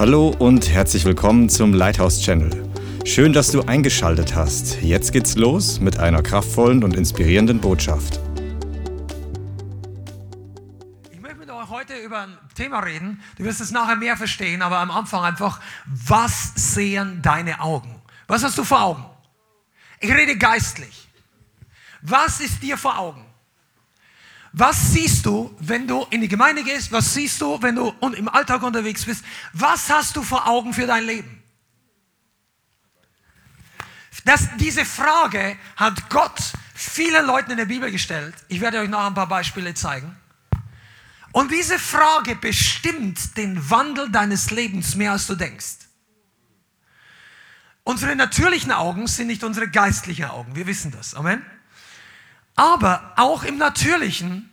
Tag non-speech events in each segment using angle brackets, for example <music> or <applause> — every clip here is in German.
Hallo und herzlich willkommen zum Lighthouse Channel. Schön, dass du eingeschaltet hast. Jetzt geht's los mit einer kraftvollen und inspirierenden Botschaft. Ich möchte mit euch heute über ein Thema reden. Du wirst es nachher mehr verstehen, aber am Anfang einfach, was sehen deine Augen? Was hast du vor Augen? Ich rede geistlich. Was ist dir vor Augen? Was siehst du, wenn du in die Gemeinde gehst? Was siehst du, wenn du im Alltag unterwegs bist? Was hast du vor Augen für dein Leben? Das, diese Frage hat Gott vielen Leuten in der Bibel gestellt. Ich werde euch noch ein paar Beispiele zeigen. Und diese Frage bestimmt den Wandel deines Lebens mehr, als du denkst. Unsere natürlichen Augen sind nicht unsere geistlichen Augen. Wir wissen das. Amen. Aber auch im Natürlichen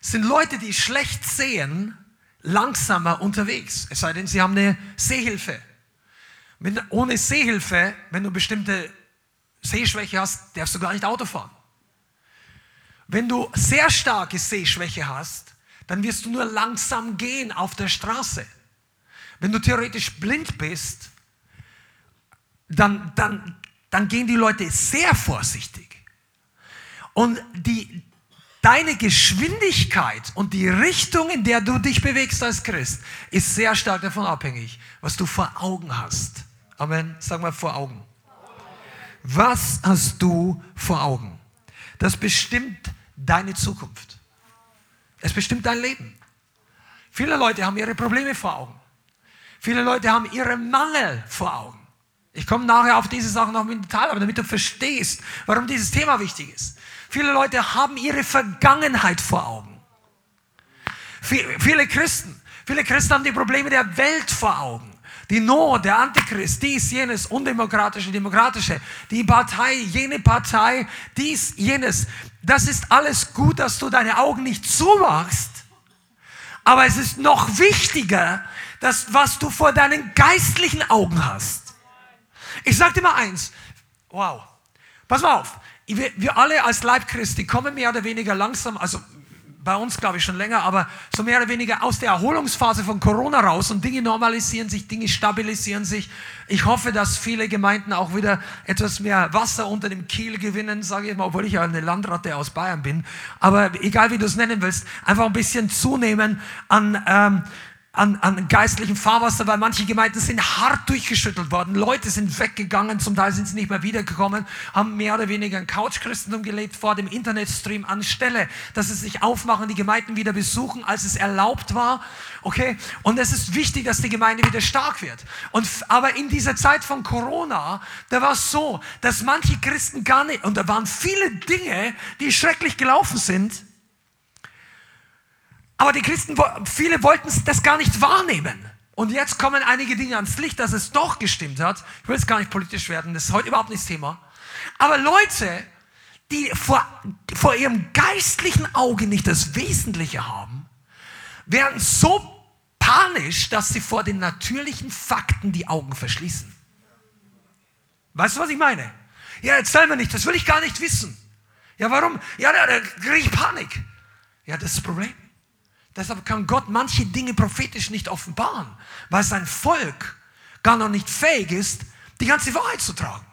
sind Leute, die schlecht sehen, langsamer unterwegs. Es sei denn, sie haben eine Sehhilfe. Wenn, ohne Sehhilfe, wenn du bestimmte Sehschwäche hast, darfst du gar nicht Auto fahren. Wenn du sehr starke Sehschwäche hast, dann wirst du nur langsam gehen auf der Straße. Wenn du theoretisch blind bist, dann, dann, dann gehen die Leute sehr vorsichtig. Und die, deine Geschwindigkeit und die Richtung, in der du dich bewegst als Christ, ist sehr stark davon abhängig, was du vor Augen hast. Amen. Sag mal vor Augen. Was hast du vor Augen? Das bestimmt deine Zukunft. Es bestimmt dein Leben. Viele Leute haben ihre Probleme vor Augen. Viele Leute haben ihre Mangel vor Augen. Ich komme nachher auf diese Sachen noch im Detail, aber damit du verstehst, warum dieses Thema wichtig ist. Viele Leute haben ihre Vergangenheit vor Augen. Viele Christen, viele Christen haben die Probleme der Welt vor Augen. Die Not, der Antichrist, dies, jenes, undemokratische, demokratische, die Partei, jene Partei, dies, jenes. Das ist alles gut, dass du deine Augen nicht zumachst. Aber es ist noch wichtiger, dass was du vor deinen geistlichen Augen hast. Ich sage dir mal eins. Wow. Pass mal auf wir, wir alle als Leib Christi kommen mehr oder weniger langsam, also bei uns glaube ich schon länger, aber so mehr oder weniger aus der Erholungsphase von Corona raus und Dinge normalisieren sich, Dinge stabilisieren sich. Ich hoffe, dass viele Gemeinden auch wieder etwas mehr Wasser unter dem Kiel gewinnen, sage ich mal, obwohl ich ja eine Landratte aus Bayern bin. Aber egal wie du es nennen willst, einfach ein bisschen zunehmen an, ähm, an, an geistlichem Fahrwasser, weil manche Gemeinden sind hart durchgeschüttelt worden. Leute sind weggegangen, zum Teil sind sie nicht mehr wiedergekommen, haben mehr oder weniger ein Couch-Christentum gelebt vor dem Internetstream anstelle, dass sie sich aufmachen, die Gemeinden wieder besuchen, als es erlaubt war. Okay? Und es ist wichtig, dass die Gemeinde wieder stark wird. Und, aber in dieser Zeit von Corona, da war es so, dass manche Christen gar nicht, und da waren viele Dinge, die schrecklich gelaufen sind, aber die Christen, viele wollten das gar nicht wahrnehmen. Und jetzt kommen einige Dinge ans Licht, dass es doch gestimmt hat. Ich will jetzt gar nicht politisch werden, das ist heute überhaupt nicht das Thema. Aber Leute, die vor, vor ihrem geistlichen Auge nicht das Wesentliche haben, werden so panisch, dass sie vor den natürlichen Fakten die Augen verschließen. Weißt du, was ich meine? Ja, erzähl mir nicht, das will ich gar nicht wissen. Ja, warum? Ja, da, da kriege ich Panik. Ja, das ist das Problem. Deshalb kann Gott manche Dinge prophetisch nicht offenbaren, weil sein Volk gar noch nicht fähig ist, die ganze Wahrheit zu tragen.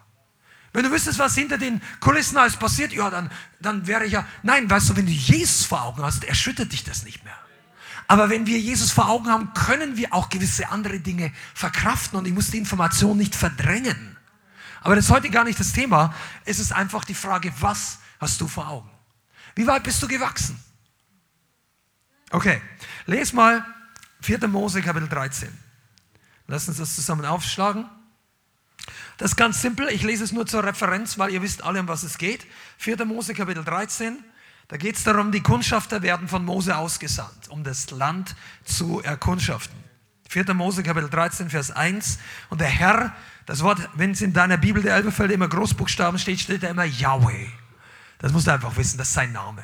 Wenn du wüsstest, was hinter den Kulissen alles passiert, ja, dann, dann wäre ich ja, nein, weißt du, wenn du Jesus vor Augen hast, erschüttert dich das nicht mehr. Aber wenn wir Jesus vor Augen haben, können wir auch gewisse andere Dinge verkraften und ich muss die Information nicht verdrängen. Aber das ist heute gar nicht das Thema. Es ist einfach die Frage, was hast du vor Augen? Wie weit bist du gewachsen? Okay, les mal 4. Mose Kapitel 13. Lass uns das zusammen aufschlagen. Das ist ganz simpel, ich lese es nur zur Referenz, weil ihr wisst alle, um was es geht. 4. Mose Kapitel 13, da geht es darum, die Kundschafter werden von Mose ausgesandt, um das Land zu erkundschaften. 4. Mose Kapitel 13, Vers 1. Und der Herr, das Wort, wenn es in deiner Bibel der Elberfelder immer Großbuchstaben steht, steht da immer Yahweh. Das musst du einfach wissen, das ist sein Name.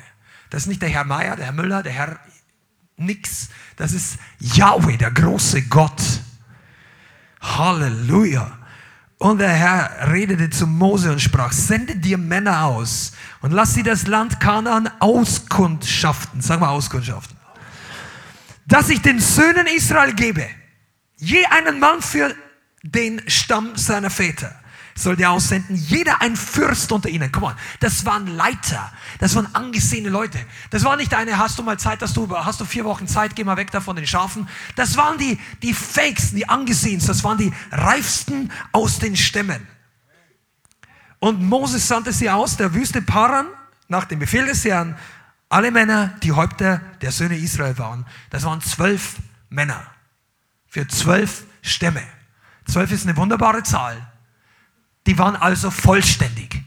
Das ist nicht der Herr Meier, der Herr Müller, der Herr nix. Das ist Yahweh, der große Gott. Halleluja. Und der Herr redete zu Mose und sprach, sende dir Männer aus und lass sie das Land Kanaan auskundschaften. Sag mal auskundschaften. Dass ich den Söhnen Israel gebe. Je einen Mann für den Stamm seiner Väter sollte er aussenden, jeder ein Fürst unter ihnen. Guck mal, das waren Leiter, das waren angesehene Leute. Das war nicht eine, hast du mal Zeit, dass du, hast du vier Wochen Zeit, geh mal weg da von den Schafen. Das waren die, die Fakes, die angesehensten, das waren die reifsten aus den Stämmen. Und Moses sandte sie aus der Wüste Paran nach dem Befehl des Herrn. Alle Männer, die Häupter der Söhne Israel waren. Das waren zwölf Männer für zwölf Stämme. Zwölf ist eine wunderbare Zahl. Die waren also vollständig.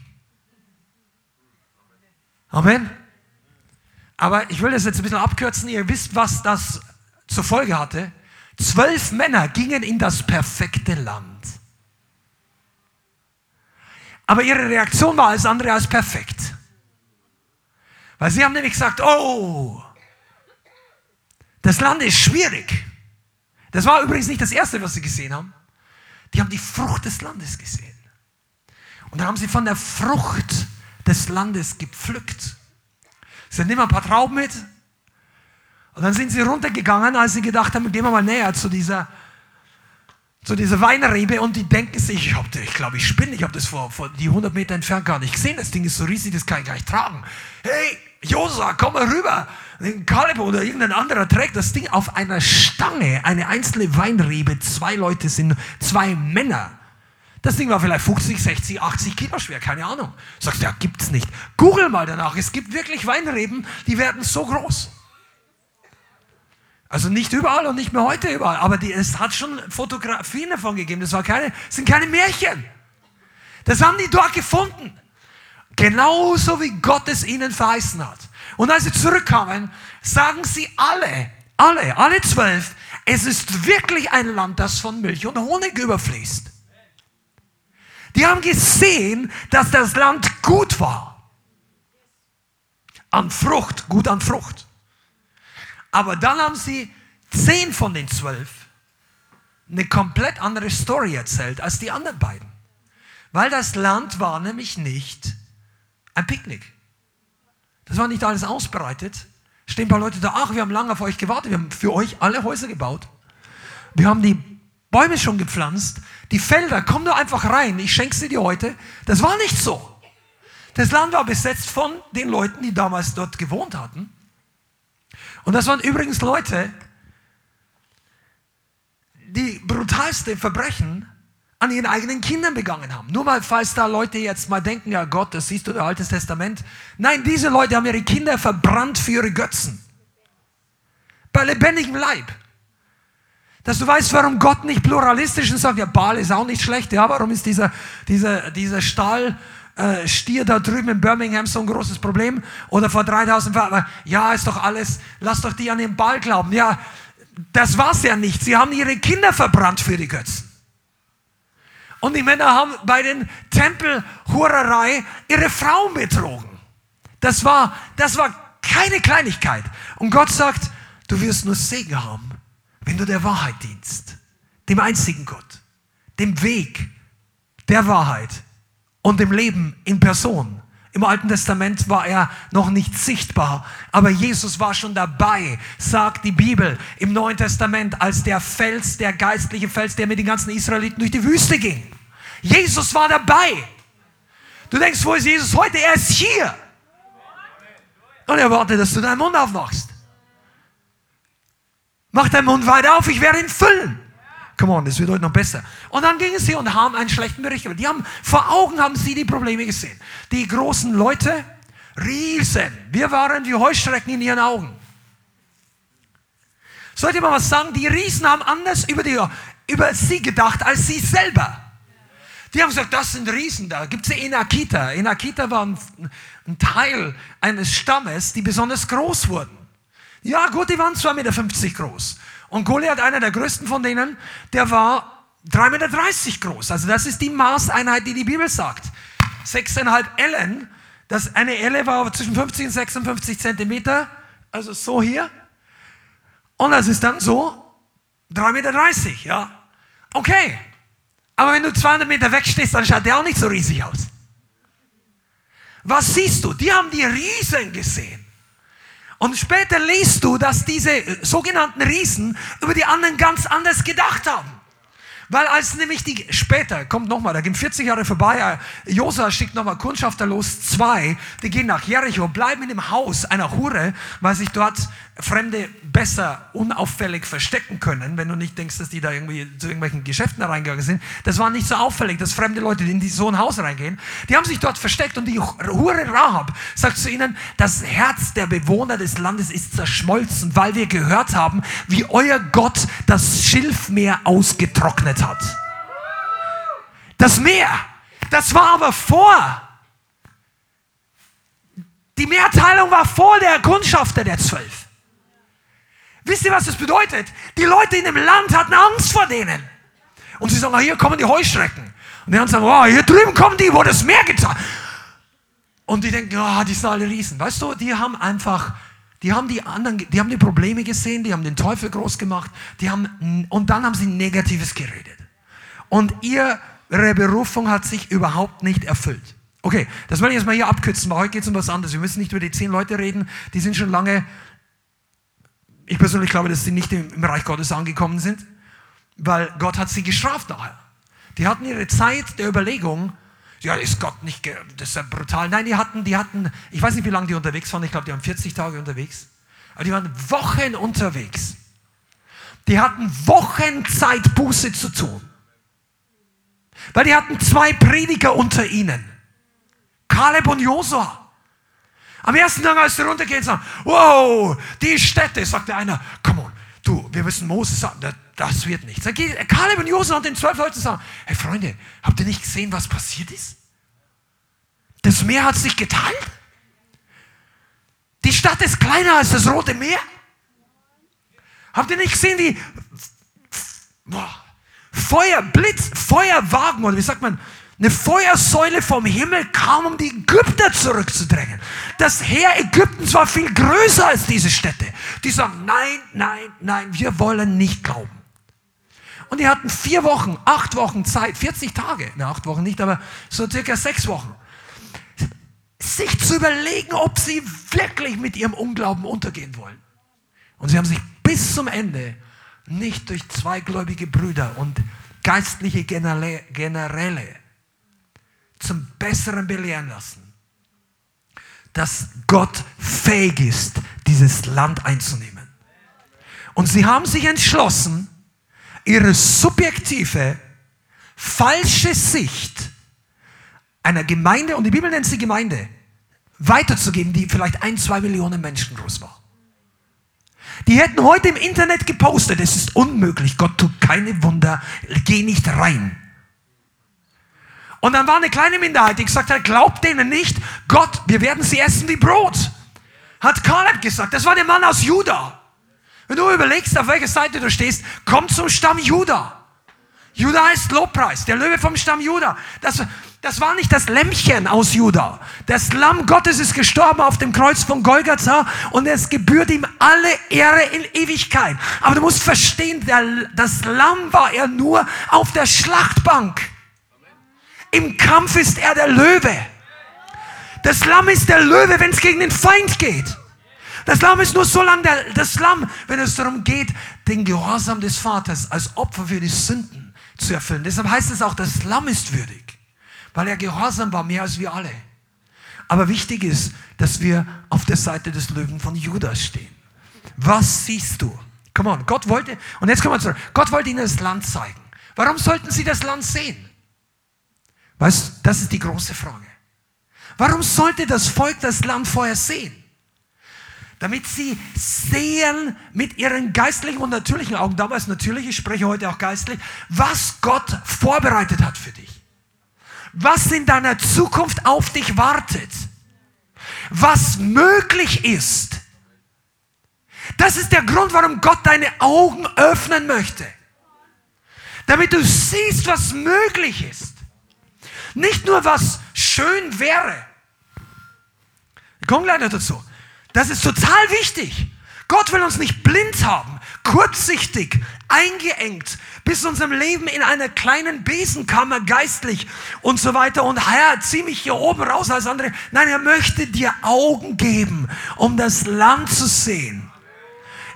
Amen. Aber ich will das jetzt ein bisschen abkürzen. Ihr wisst, was das zur Folge hatte. Zwölf Männer gingen in das perfekte Land. Aber ihre Reaktion war alles andere als perfekt. Weil sie haben nämlich gesagt, oh, das Land ist schwierig. Das war übrigens nicht das Erste, was sie gesehen haben. Die haben die Frucht des Landes gesehen. Und dann haben sie von der Frucht des Landes gepflückt. Sie nehmen ein paar Trauben mit. Und dann sind sie runtergegangen, als sie gedacht haben, gehen wir mal näher zu dieser, zu dieser Weinrebe. Und die denken sich, ich, ich glaube, ich spinne. Ich habe das vor, vor die 100 Meter entfernt gar nicht gesehen. Das Ding ist so riesig, das kann ich gar nicht tragen. Hey, Josa, komm mal rüber. Kaleb oder irgendein anderer trägt das Ding auf einer Stange, eine einzelne Weinrebe. Zwei Leute sind, zwei Männer. Das Ding war vielleicht 50, 60, 80 Kilo schwer, keine Ahnung. Sagst du, ja, gibt's nicht. Google mal danach. Es gibt wirklich Weinreben, die werden so groß. Also nicht überall und nicht mehr heute überall, aber die, es hat schon Fotografien davon gegeben. Das war keine, das sind keine Märchen. Das haben die dort gefunden. Genauso wie Gott es ihnen verheißen hat. Und als sie zurückkamen, sagen sie alle, alle, alle zwölf, es ist wirklich ein Land, das von Milch und Honig überfließt. Die haben gesehen, dass das Land gut war. An Frucht, gut an Frucht. Aber dann haben sie zehn von den zwölf eine komplett andere Story erzählt als die anderen beiden. Weil das Land war nämlich nicht ein Picknick. Das war nicht alles ausbereitet. Stehen ein paar Leute da, ach, wir haben lange auf euch gewartet, wir haben für euch alle Häuser gebaut. Wir haben die Bäume schon gepflanzt, die Felder, komm nur einfach rein, ich schenke sie dir heute. Das war nicht so. Das Land war besetzt von den Leuten, die damals dort gewohnt hatten. Und das waren übrigens Leute, die brutalste Verbrechen an ihren eigenen Kindern begangen haben. Nur mal, falls da Leute jetzt mal denken, ja Gott, das siehst du, der Altes Testament. Nein, diese Leute haben ihre Kinder verbrannt für ihre Götzen. Bei lebendigem Leib. Dass du weißt, warum Gott nicht pluralistisch ist und sagt, ja, Baal ist auch nicht schlecht. Ja, warum ist dieser, dieser, dieser Stahl, äh, Stier da drüben in Birmingham so ein großes Problem? Oder vor 3000 Jahren, ja, ist doch alles, lass doch die an den Ball glauben. Ja, das war's ja nicht. Sie haben ihre Kinder verbrannt für die Götzen. Und die Männer haben bei den Tempelhurerei ihre Frauen betrogen. Das war, das war keine Kleinigkeit. Und Gott sagt, du wirst nur Segen haben, wenn du der Wahrheit dienst. Dem einzigen Gott. Dem Weg der Wahrheit und dem Leben in Person. Im Alten Testament war er noch nicht sichtbar, aber Jesus war schon dabei, sagt die Bibel im Neuen Testament, als der Fels, der geistliche Fels, der mit den ganzen Israeliten durch die Wüste ging. Jesus war dabei. Du denkst, wo ist Jesus heute? Er ist hier. Und er wartet, dass du deinen Mund aufmachst. Mach deinen Mund weit auf, ich werde ihn füllen. Come on, das wird heute noch besser. Und dann gingen sie und haben einen schlechten Bericht. Die haben, vor Augen haben sie die Probleme gesehen. Die großen Leute, Riesen. Wir waren wie Heuschrecken in ihren Augen. Sollte man was sagen? Die Riesen haben anders über, die, über sie gedacht als sie selber. Die haben gesagt, das sind Riesen da. Gibt es Enakita. Enakita waren ein Teil eines Stammes, die besonders groß wurden. Ja, gut, die waren 2,50 Meter groß. Und Goliath, einer der größten von denen, der war 3,30 Meter groß. Also das ist die Maßeinheit, die die Bibel sagt. 6,5 Ellen. Das, eine Elle war zwischen 50 und 56 Zentimeter. Also so hier. Und das ist dann so 3,30 Meter, ja. Okay. Aber wenn du 200 Meter wegstehst, dann schaut der auch nicht so riesig aus. Was siehst du? Die haben die Riesen gesehen. Und später liest du, dass diese sogenannten Riesen über die anderen ganz anders gedacht haben. Weil als nämlich die, später, kommt nochmal, da gehen 40 Jahre vorbei, äh, Josa schickt nochmal Kundschafter los, zwei, die gehen nach Jericho, bleiben in dem Haus einer Hure, weil sich dort Fremde besser unauffällig verstecken können, wenn du nicht denkst, dass die da irgendwie zu irgendwelchen Geschäften reingegangen sind. Das war nicht so auffällig, dass fremde Leute in so ein Haus reingehen. Die haben sich dort versteckt und die Hure Rahab sagt zu ihnen, das Herz der Bewohner des Landes ist zerschmolzen, weil wir gehört haben, wie euer Gott das Schilfmeer ausgetrocknet hat. Das Meer, das war aber vor. Die Mehrteilung war vor der Kundschafter der Zwölf. Wisst ihr, was das bedeutet? Die Leute in dem Land hatten Angst vor denen. Und sie sagen, ah, hier kommen die Heuschrecken. Und die anderen sagen, oh, hier drüben kommen die, wo das Meer getan. Und die denken, oh, die sind alle Riesen. Weißt du, die haben einfach, die haben die anderen, die haben die Probleme gesehen, die haben den Teufel groß gemacht, die haben, und dann haben sie Negatives geredet. Und ihre Berufung hat sich überhaupt nicht erfüllt. Okay, das will ich jetzt mal hier abkürzen, weil heute geht es um was anderes. Wir müssen nicht über die zehn Leute reden, die sind schon lange ich persönlich glaube, dass sie nicht im Reich Gottes angekommen sind, weil Gott hat sie gestraft nachher. Die hatten ihre Zeit der Überlegung, ja, ist Gott nicht, das ist ja brutal. Nein, die hatten, die hatten, ich weiß nicht, wie lange die unterwegs waren, ich glaube, die waren 40 Tage unterwegs, aber die waren Wochen unterwegs. Die hatten Wochen Zeit, Buße zu tun. Weil die hatten zwei Prediger unter ihnen. Kaleb und Josua. Am ersten Tag, als sie runtergehen, sagen, wow, die Städte, sagt der einer, come on, du, wir müssen Moses sagen, das wird nichts. Dann geht Kaleb und Josef und den zwölf Leuten sagen, hey Freunde, habt ihr nicht gesehen, was passiert ist? Das Meer hat sich geteilt. Die Stadt ist kleiner als das Rote Meer. Habt ihr nicht gesehen, wie Feuer, Blitz, Feuerwagen, oder wie sagt man, eine Feuersäule vom Himmel kam, um die Ägypter zurückzudrängen. Das Heer Ägyptens war viel größer als diese Städte. Die sagen, nein, nein, nein, wir wollen nicht glauben. Und die hatten vier Wochen, acht Wochen Zeit, 40 Tage, na acht Wochen nicht, aber so circa sechs Wochen, sich zu überlegen, ob sie wirklich mit ihrem Unglauben untergehen wollen. Und sie haben sich bis zum Ende nicht durch zweigläubige Brüder und geistliche Generäle zum Besseren belehren lassen. Dass Gott fähig ist, dieses Land einzunehmen. Und sie haben sich entschlossen, ihre subjektive, falsche Sicht einer Gemeinde, und die Bibel nennt sie Gemeinde, weiterzugeben, die vielleicht ein, zwei Millionen Menschen groß war. Die hätten heute im Internet gepostet, es ist unmöglich, Gott tut keine Wunder, geh nicht rein. Und dann war eine kleine Minderheit, die gesagt hat, glaubt denen nicht, Gott, wir werden sie essen wie Brot. Hat Kaleb gesagt. Das war der Mann aus Juda. Wenn du überlegst, auf welcher Seite du stehst, komm zum Stamm Juda. Juda heißt Lobpreis, der Löwe vom Stamm Juda. Das, das war nicht das Lämmchen aus Juda. Das Lamm Gottes ist gestorben auf dem Kreuz von Golgatha und es gebührt ihm alle Ehre in Ewigkeit. Aber du musst verstehen, der, das Lamm war er nur auf der Schlachtbank. Im Kampf ist er der Löwe. Das Lamm ist der Löwe, wenn es gegen den Feind geht. Das Lamm ist nur so lange das Lamm, wenn es darum geht, den Gehorsam des Vaters als Opfer für die Sünden zu erfüllen. Deshalb heißt es auch, das Lamm ist würdig, weil er gehorsam war, mehr als wir alle. Aber wichtig ist, dass wir auf der Seite des Löwen von Judas stehen. Was siehst du? Come on, Gott wollte, und jetzt kommen wir zurück, Gott wollte ihnen das Land zeigen. Warum sollten sie das Land sehen? Weißt, das ist die große Frage. Warum sollte das Volk das Land vorher sehen? Damit sie sehen mit ihren geistlichen und natürlichen Augen, damals natürlich, ich spreche heute auch geistlich, was Gott vorbereitet hat für dich. Was in deiner Zukunft auf dich wartet. Was möglich ist. Das ist der Grund, warum Gott deine Augen öffnen möchte. Damit du siehst, was möglich ist. Nicht nur, was schön wäre. Wir kommen gleich dazu. Das ist total wichtig. Gott will uns nicht blind haben, kurzsichtig, eingeengt bis unserem Leben in einer kleinen Besenkammer geistlich und so weiter. Und Herr, zieh mich hier oben raus als andere. Nein, er möchte dir Augen geben, um das Land zu sehen.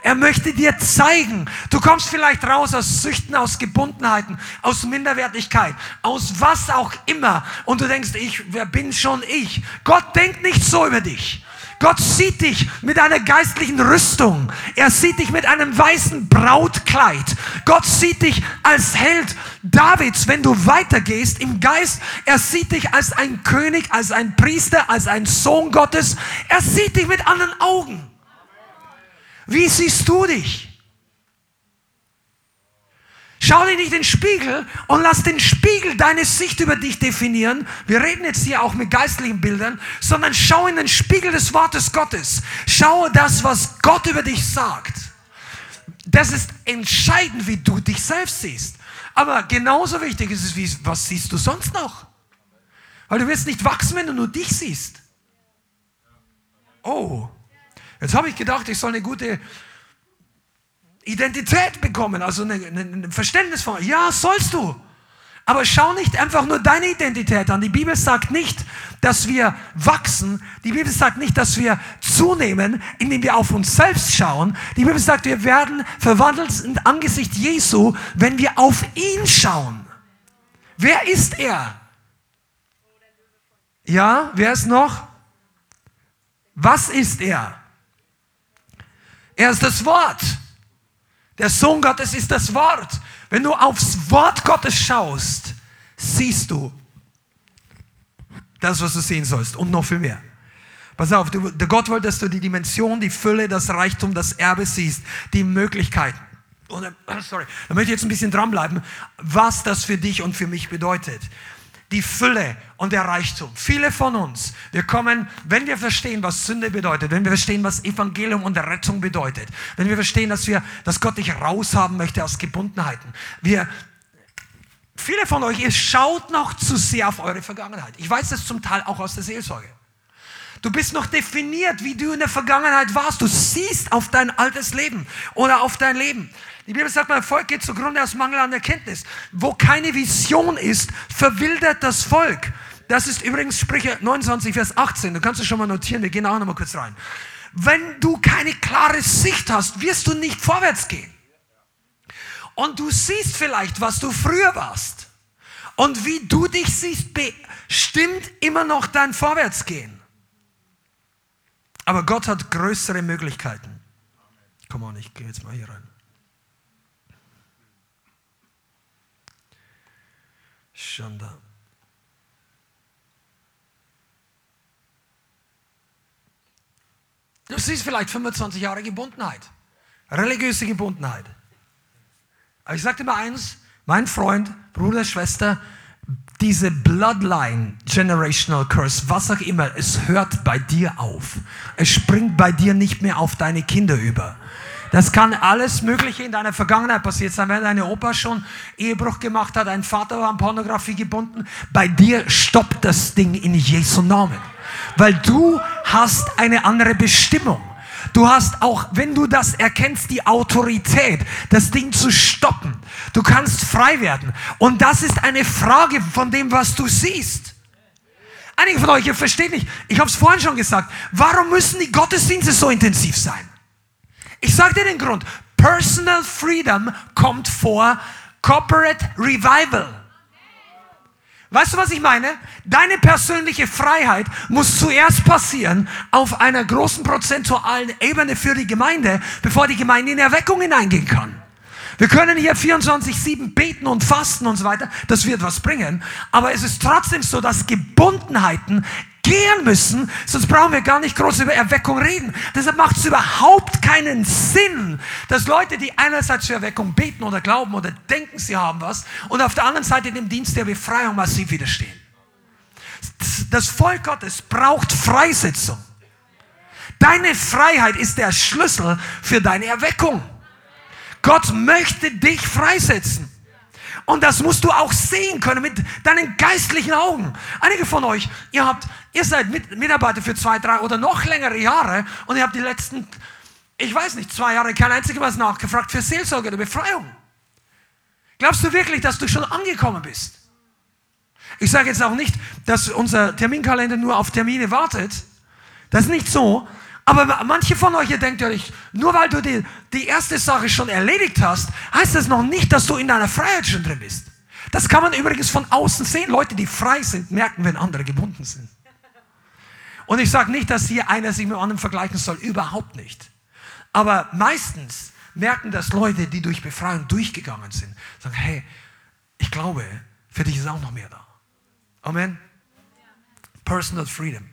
Er möchte dir zeigen, du kommst vielleicht raus aus Süchten, aus Gebundenheiten, aus Minderwertigkeit, aus was auch immer. Und du denkst, ich, wer bin schon ich? Gott denkt nicht so über dich. Gott sieht dich mit einer geistlichen Rüstung. Er sieht dich mit einem weißen Brautkleid. Gott sieht dich als Held Davids, wenn du weitergehst im Geist. Er sieht dich als ein König, als ein Priester, als ein Sohn Gottes. Er sieht dich mit anderen Augen. Wie siehst du dich? Schau dich nicht den Spiegel und lass den Spiegel deine Sicht über dich definieren. Wir reden jetzt hier auch mit geistlichen Bildern, sondern schau in den Spiegel des Wortes Gottes. Schau das, was Gott über dich sagt. Das ist entscheidend, wie du dich selbst siehst. Aber genauso wichtig ist es, wie, was siehst du sonst noch? Weil du wirst nicht wachsen, wenn du nur dich siehst. Oh, jetzt habe ich gedacht, ich soll eine gute Identität bekommen, also ein Verständnis von, ja, sollst du. Aber schau nicht einfach nur deine Identität an. Die Bibel sagt nicht, dass wir wachsen. Die Bibel sagt nicht, dass wir zunehmen, indem wir auf uns selbst schauen. Die Bibel sagt, wir werden verwandelt im Angesicht Jesu, wenn wir auf ihn schauen. Wer ist er? Ja, wer ist noch? Was ist er? Er ist das Wort. Der Sohn Gottes ist das Wort. Wenn du aufs Wort Gottes schaust, siehst du das, was du sehen sollst und noch viel mehr. Pass auf, du, der Gott wollte, dass du die Dimension, die Fülle, das Reichtum, das Erbe siehst, die Möglichkeiten. Und, äh, sorry, da möchte ich jetzt ein bisschen dranbleiben, was das für dich und für mich bedeutet die Fülle und der Reichtum. Viele von uns, wir kommen, wenn wir verstehen, was Sünde bedeutet, wenn wir verstehen, was Evangelium und Rettung bedeutet, wenn wir verstehen, dass wir, dass Gott dich raushaben möchte aus Gebundenheiten. Wir, viele von euch, ihr schaut noch zu sehr auf eure Vergangenheit. Ich weiß das zum Teil auch aus der Seelsorge. Du bist noch definiert, wie du in der Vergangenheit warst. Du siehst auf dein altes Leben oder auf dein Leben. Die Bibel sagt, mein Volk geht zugrunde aus Mangel an Erkenntnis. Wo keine Vision ist, verwildert das Volk. Das ist übrigens Sprüche 29, Vers 18. Du kannst es schon mal notieren, wir gehen auch noch mal kurz rein. Wenn du keine klare Sicht hast, wirst du nicht vorwärts gehen. Und du siehst vielleicht, was du früher warst. Und wie du dich siehst, bestimmt immer noch dein Vorwärtsgehen. Aber Gott hat größere Möglichkeiten. Komm on, ich gehe jetzt mal hier rein. Schande. Du siehst vielleicht 25 Jahre Gebundenheit, religiöse Gebundenheit. Aber ich sagte mal eins, mein Freund, Bruder, Schwester, diese Bloodline, Generational Curse, was auch immer, es hört bei dir auf. Es springt bei dir nicht mehr auf deine Kinder über. Das kann alles Mögliche in deiner Vergangenheit passiert sein. Wenn deine Opa schon Ehebruch gemacht hat, ein Vater war an Pornografie gebunden, bei dir stoppt das Ding in Jesu Namen. Weil du hast eine andere Bestimmung. Du hast auch, wenn du das erkennst, die Autorität, das Ding zu stoppen. Du kannst frei werden. Und das ist eine Frage von dem, was du siehst. Einige von euch, ihr versteht nicht, ich habe es vorhin schon gesagt, warum müssen die Gottesdienste so intensiv sein? Ich sage dir den Grund. Personal Freedom kommt vor Corporate Revival. Weißt du, was ich meine? Deine persönliche Freiheit muss zuerst passieren auf einer großen prozentualen Ebene für die Gemeinde, bevor die Gemeinde in Erweckung hineingehen kann. Wir können hier 24-7 beten und fasten und so weiter. Das wird was bringen. Aber es ist trotzdem so, dass Gebundenheiten gehen müssen, sonst brauchen wir gar nicht groß über Erweckung reden. Deshalb macht es überhaupt keinen Sinn, dass Leute, die einerseits für Erweckung beten oder glauben oder denken, sie haben was, und auf der anderen Seite dem Dienst der Befreiung massiv widerstehen. Das Volk Gottes braucht Freisetzung. Deine Freiheit ist der Schlüssel für deine Erweckung. Gott möchte dich freisetzen. Und das musst du auch sehen können mit deinen geistlichen Augen. Einige von euch, ihr habt, ihr seid Mitarbeiter für zwei, drei oder noch längere Jahre und ihr habt die letzten, ich weiß nicht, zwei Jahre kein einziges Mal nachgefragt für Seelsorge oder Befreiung. Glaubst du wirklich, dass du schon angekommen bist? Ich sage jetzt auch nicht, dass unser Terminkalender nur auf Termine wartet. Das ist nicht so. Aber manche von euch, ihr denkt ja nur weil du die, die erste Sache schon erledigt hast, heißt das noch nicht, dass du in deiner Freiheit schon drin bist. Das kann man übrigens von außen sehen. Leute, die frei sind, merken, wenn andere gebunden sind. Und ich sage nicht, dass hier einer sich mit anderen vergleichen soll, überhaupt nicht. Aber meistens merken das Leute, die durch Befreiung durchgegangen sind, sagen, hey, ich glaube, für dich ist auch noch mehr da. Amen. Personal Freedom.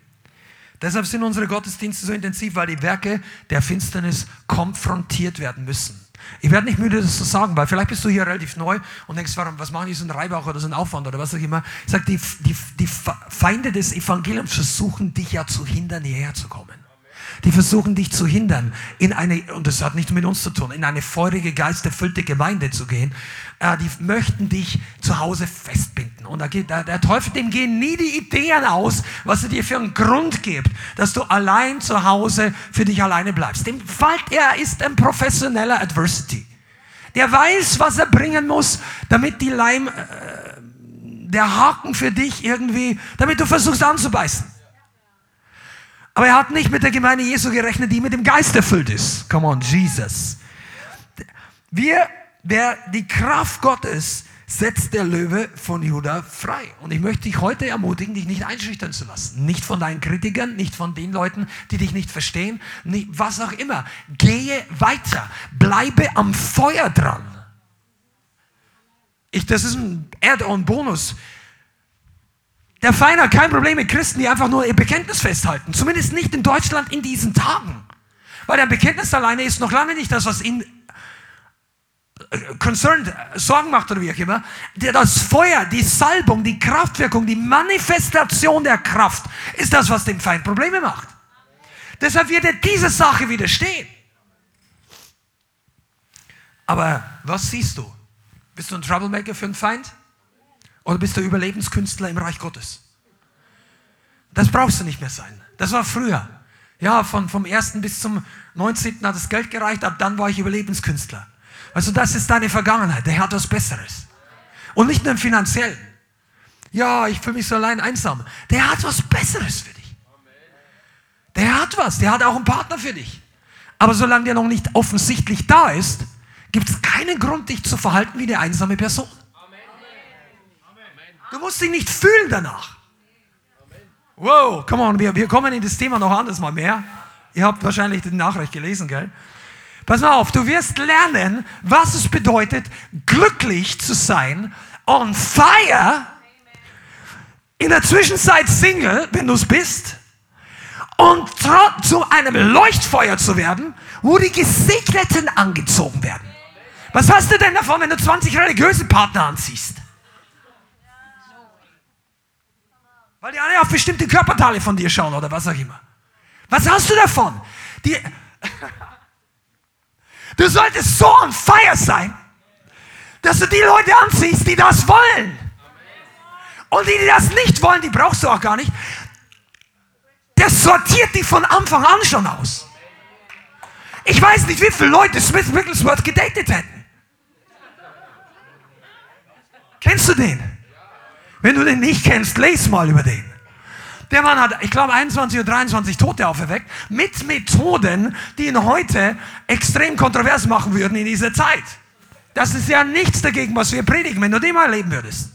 Deshalb sind unsere Gottesdienste so intensiv, weil die Werke der Finsternis konfrontiert werden müssen. Ich werde nicht müde, das zu sagen, weil vielleicht bist du hier relativ neu und denkst, warum, was machen die, so ein Reibach oder so ein Aufwand oder was auch immer. Ich sage, die, die, die Feinde des Evangeliums versuchen, dich ja zu hindern, hierher zu kommen. Die versuchen dich zu hindern, in eine, und das hat nichts mit uns zu tun, in eine feurige, geisterfüllte Gemeinde zu gehen. Äh, die möchten dich zu Hause festbinden. Und da geht, der, der Teufel, dem gehen nie die Ideen aus, was er dir für einen Grund gibt, dass du allein zu Hause für dich alleine bleibst. Dem fällt, er ist ein professioneller Adversity. Der weiß, was er bringen muss, damit die Leim, äh, der Haken für dich irgendwie, damit du versuchst anzubeißen. Aber er hat nicht mit der Gemeinde Jesu gerechnet, die mit dem Geist erfüllt ist. Come on, Jesus. Wir, wer die Kraft Gottes setzt der Löwe von Juda frei. Und ich möchte dich heute ermutigen, dich nicht einschüchtern zu lassen. Nicht von deinen Kritikern, nicht von den Leuten, die dich nicht verstehen, nicht, was auch immer. Gehe weiter. Bleibe am Feuer dran. Ich, das ist ein Add-on-Bonus. Der Feind hat kein Problem mit Christen, die einfach nur ihr Bekenntnis festhalten. Zumindest nicht in Deutschland in diesen Tagen. Weil der Bekenntnis alleine ist noch lange nicht das, was ihn äh, concerned, äh, Sorgen macht oder wie auch immer. Das Feuer, die Salbung, die Kraftwirkung, die Manifestation der Kraft ist das, was dem Feind Probleme macht. Deshalb wird er dieser Sache widerstehen. Aber was siehst du? Bist du ein Troublemaker für den Feind? Oder bist du Überlebenskünstler im Reich Gottes? Das brauchst du nicht mehr sein. Das war früher. Ja, von, vom 1. bis zum 19. hat das Geld gereicht, ab dann war ich Überlebenskünstler. Also das ist deine Vergangenheit. Der Herr hat was Besseres. Und nicht nur im Finanziellen. Ja, ich fühle mich so allein einsam. Der hat was Besseres für dich. Der hat was. Der hat auch einen Partner für dich. Aber solange der noch nicht offensichtlich da ist, gibt es keinen Grund, dich zu verhalten wie eine einsame Person. Du musst dich nicht fühlen danach. Wow, come on, wir, wir kommen in das Thema noch anders mal mehr. Ihr habt wahrscheinlich die Nachricht gelesen, gell? Pass mal auf, du wirst lernen, was es bedeutet, glücklich zu sein, on fire, in der Zwischenzeit Single, wenn du es bist, und zu einem Leuchtfeuer zu werden, wo die Gesegneten angezogen werden. Was hast du denn davon, wenn du 20 religiöse Partner anziehst? Weil die alle auf bestimmte Körperteile von dir schauen oder was auch immer. Was hast du davon? Die, <laughs> du solltest so on fire sein, dass du die Leute anziehst, die das wollen. Und die, die das nicht wollen, die brauchst du auch gar nicht. Das sortiert die von Anfang an schon aus. Ich weiß nicht, wie viele Leute Smith Wigglesworth gedatet hätten. Kennst du den? Wenn du den nicht kennst, lese mal über den. Der Mann hat, ich glaube, 21 oder 23 Tote auferweckt mit Methoden, die ihn heute extrem kontrovers machen würden in dieser Zeit. Das ist ja nichts dagegen, was wir predigen, wenn du den mal erleben würdest.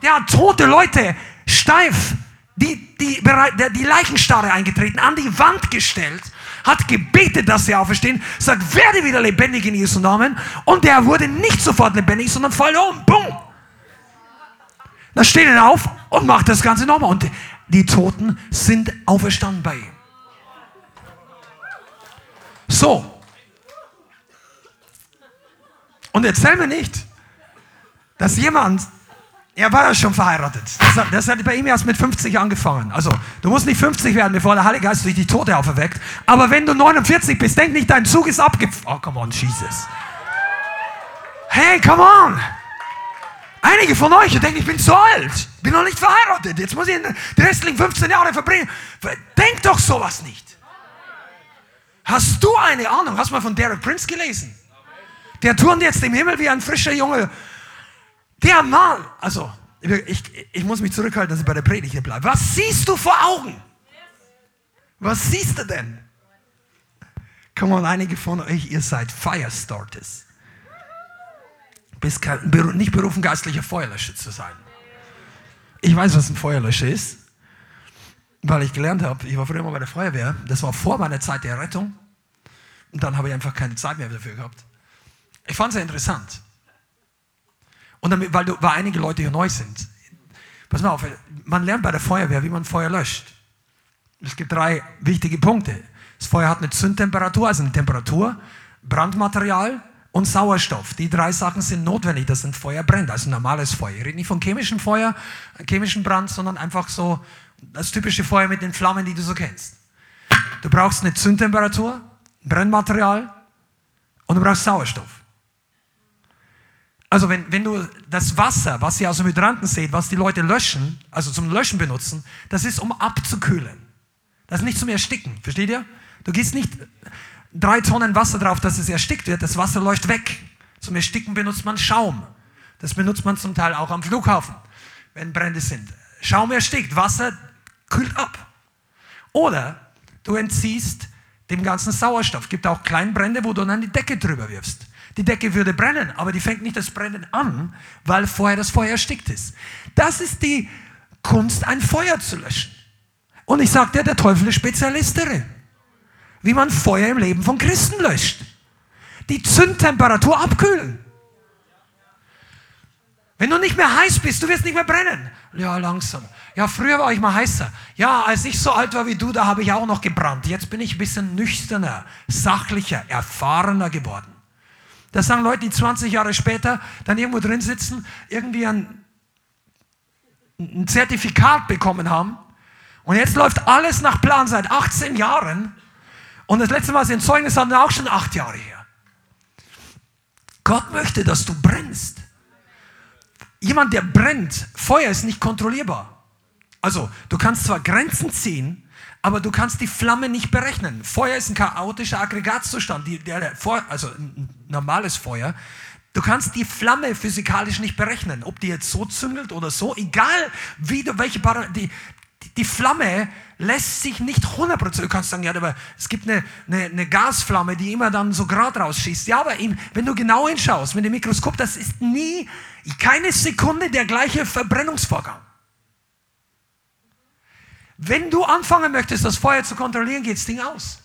Der hat tote Leute steif, die, die, die Leichenstarre eingetreten, an die Wand gestellt, hat gebetet, dass sie auferstehen, sagt, werde wieder lebendig in Jesu Namen. Und der wurde nicht sofort lebendig, sondern voll um. Boom. Dann steht er auf und macht das Ganze nochmal. Und die Toten sind auferstanden bei ihm. So. Und erzähl mir nicht, dass jemand, er war ja schon verheiratet. Das hat, das hat bei ihm erst mit 50 angefangen. Also, du musst nicht 50 werden, bevor der Heilige Geist durch die Tote auferweckt. Aber wenn du 49 bist, denk nicht, dein Zug ist abgefahren. Oh, come on, Jesus. Hey, come on. Einige von euch denken, ich bin zu alt, bin noch nicht verheiratet, jetzt muss ich die restlichen 15 Jahre verbringen. Denk doch sowas nicht. Hast du eine Ahnung? Hast du mal von Derek Prince gelesen? Der turnt jetzt im Himmel wie ein frischer Junge. Der Mann, also, ich, ich muss mich zurückhalten, dass ich bei der Predigt hier bleibe. Was siehst du vor Augen? Was siehst du denn? Komm on, einige von euch, ihr seid Firestarters. Bist nicht berufen, geistlicher Feuerlöscher zu sein. Ich weiß, was ein Feuerlöscher ist, weil ich gelernt habe, ich war früher immer bei der Feuerwehr, das war vor meiner Zeit der Rettung. Und dann habe ich einfach keine Zeit mehr dafür gehabt. Ich fand es sehr interessant. Und damit, weil, du, weil einige Leute hier neu sind. Pass mal auf, man lernt bei der Feuerwehr, wie man Feuer löscht. Es gibt drei wichtige Punkte. Das Feuer hat eine Zündtemperatur, also eine Temperatur, Brandmaterial und Sauerstoff. Die drei Sachen sind notwendig, dass ein Feuer brennt, also normales Feuer. Ich rede nicht von chemischem Feuer, chemischen Brand, sondern einfach so das typische Feuer mit den Flammen, die du so kennst. Du brauchst eine Zündtemperatur, Brennmaterial und du brauchst Sauerstoff. Also wenn, wenn du das Wasser, was ihr aus dem Hydranten seht, was die Leute löschen, also zum Löschen benutzen, das ist um abzukühlen. Das ist nicht zum Ersticken, versteht ihr? Du gehst nicht drei Tonnen Wasser drauf, dass es erstickt wird, das Wasser läuft weg. Zum Ersticken benutzt man Schaum. Das benutzt man zum Teil auch am Flughafen, wenn Brände sind. Schaum erstickt, Wasser kühlt ab. Oder du entziehst dem ganzen Sauerstoff. Gibt auch Kleinbrände, wo du dann die Decke drüber wirfst. Die Decke würde brennen, aber die fängt nicht das Brennen an, weil vorher das Feuer erstickt ist. Das ist die Kunst, ein Feuer zu löschen. Und ich sage dir, der Teufel ist Spezialist darin. Wie man Feuer im Leben von Christen löscht. Die Zündtemperatur abkühlen. Wenn du nicht mehr heiß bist, du wirst nicht mehr brennen. Ja, langsam. Ja, früher war ich mal heißer. Ja, als ich so alt war wie du, da habe ich auch noch gebrannt. Jetzt bin ich ein bisschen nüchterner, sachlicher, erfahrener geworden. Das sagen Leute, die 20 Jahre später dann irgendwo drin sitzen, irgendwie ein, ein Zertifikat bekommen haben. Und jetzt läuft alles nach Plan seit 18 Jahren. Und das letzte Mal, sie ein Zeugnis hatten, auch schon acht Jahre her. Gott möchte, dass du brennst. Jemand, der brennt, Feuer ist nicht kontrollierbar. Also, du kannst zwar Grenzen ziehen, aber du kannst die Flamme nicht berechnen. Feuer ist ein chaotischer Aggregatzustand, die, der, der, also ein normales Feuer. Du kannst die Flamme physikalisch nicht berechnen, ob die jetzt so zündelt oder so, egal wie du, welche Parameter, die Flamme lässt sich nicht 100%, du kannst sagen, ja, aber es gibt eine, eine, eine Gasflamme, die immer dann so gerade rausschießt. Ja, aber wenn du genau hinschaust, mit dem Mikroskop, das ist nie, keine Sekunde der gleiche Verbrennungsvorgang. Wenn du anfangen möchtest, das Feuer zu kontrollieren, geht das Ding aus.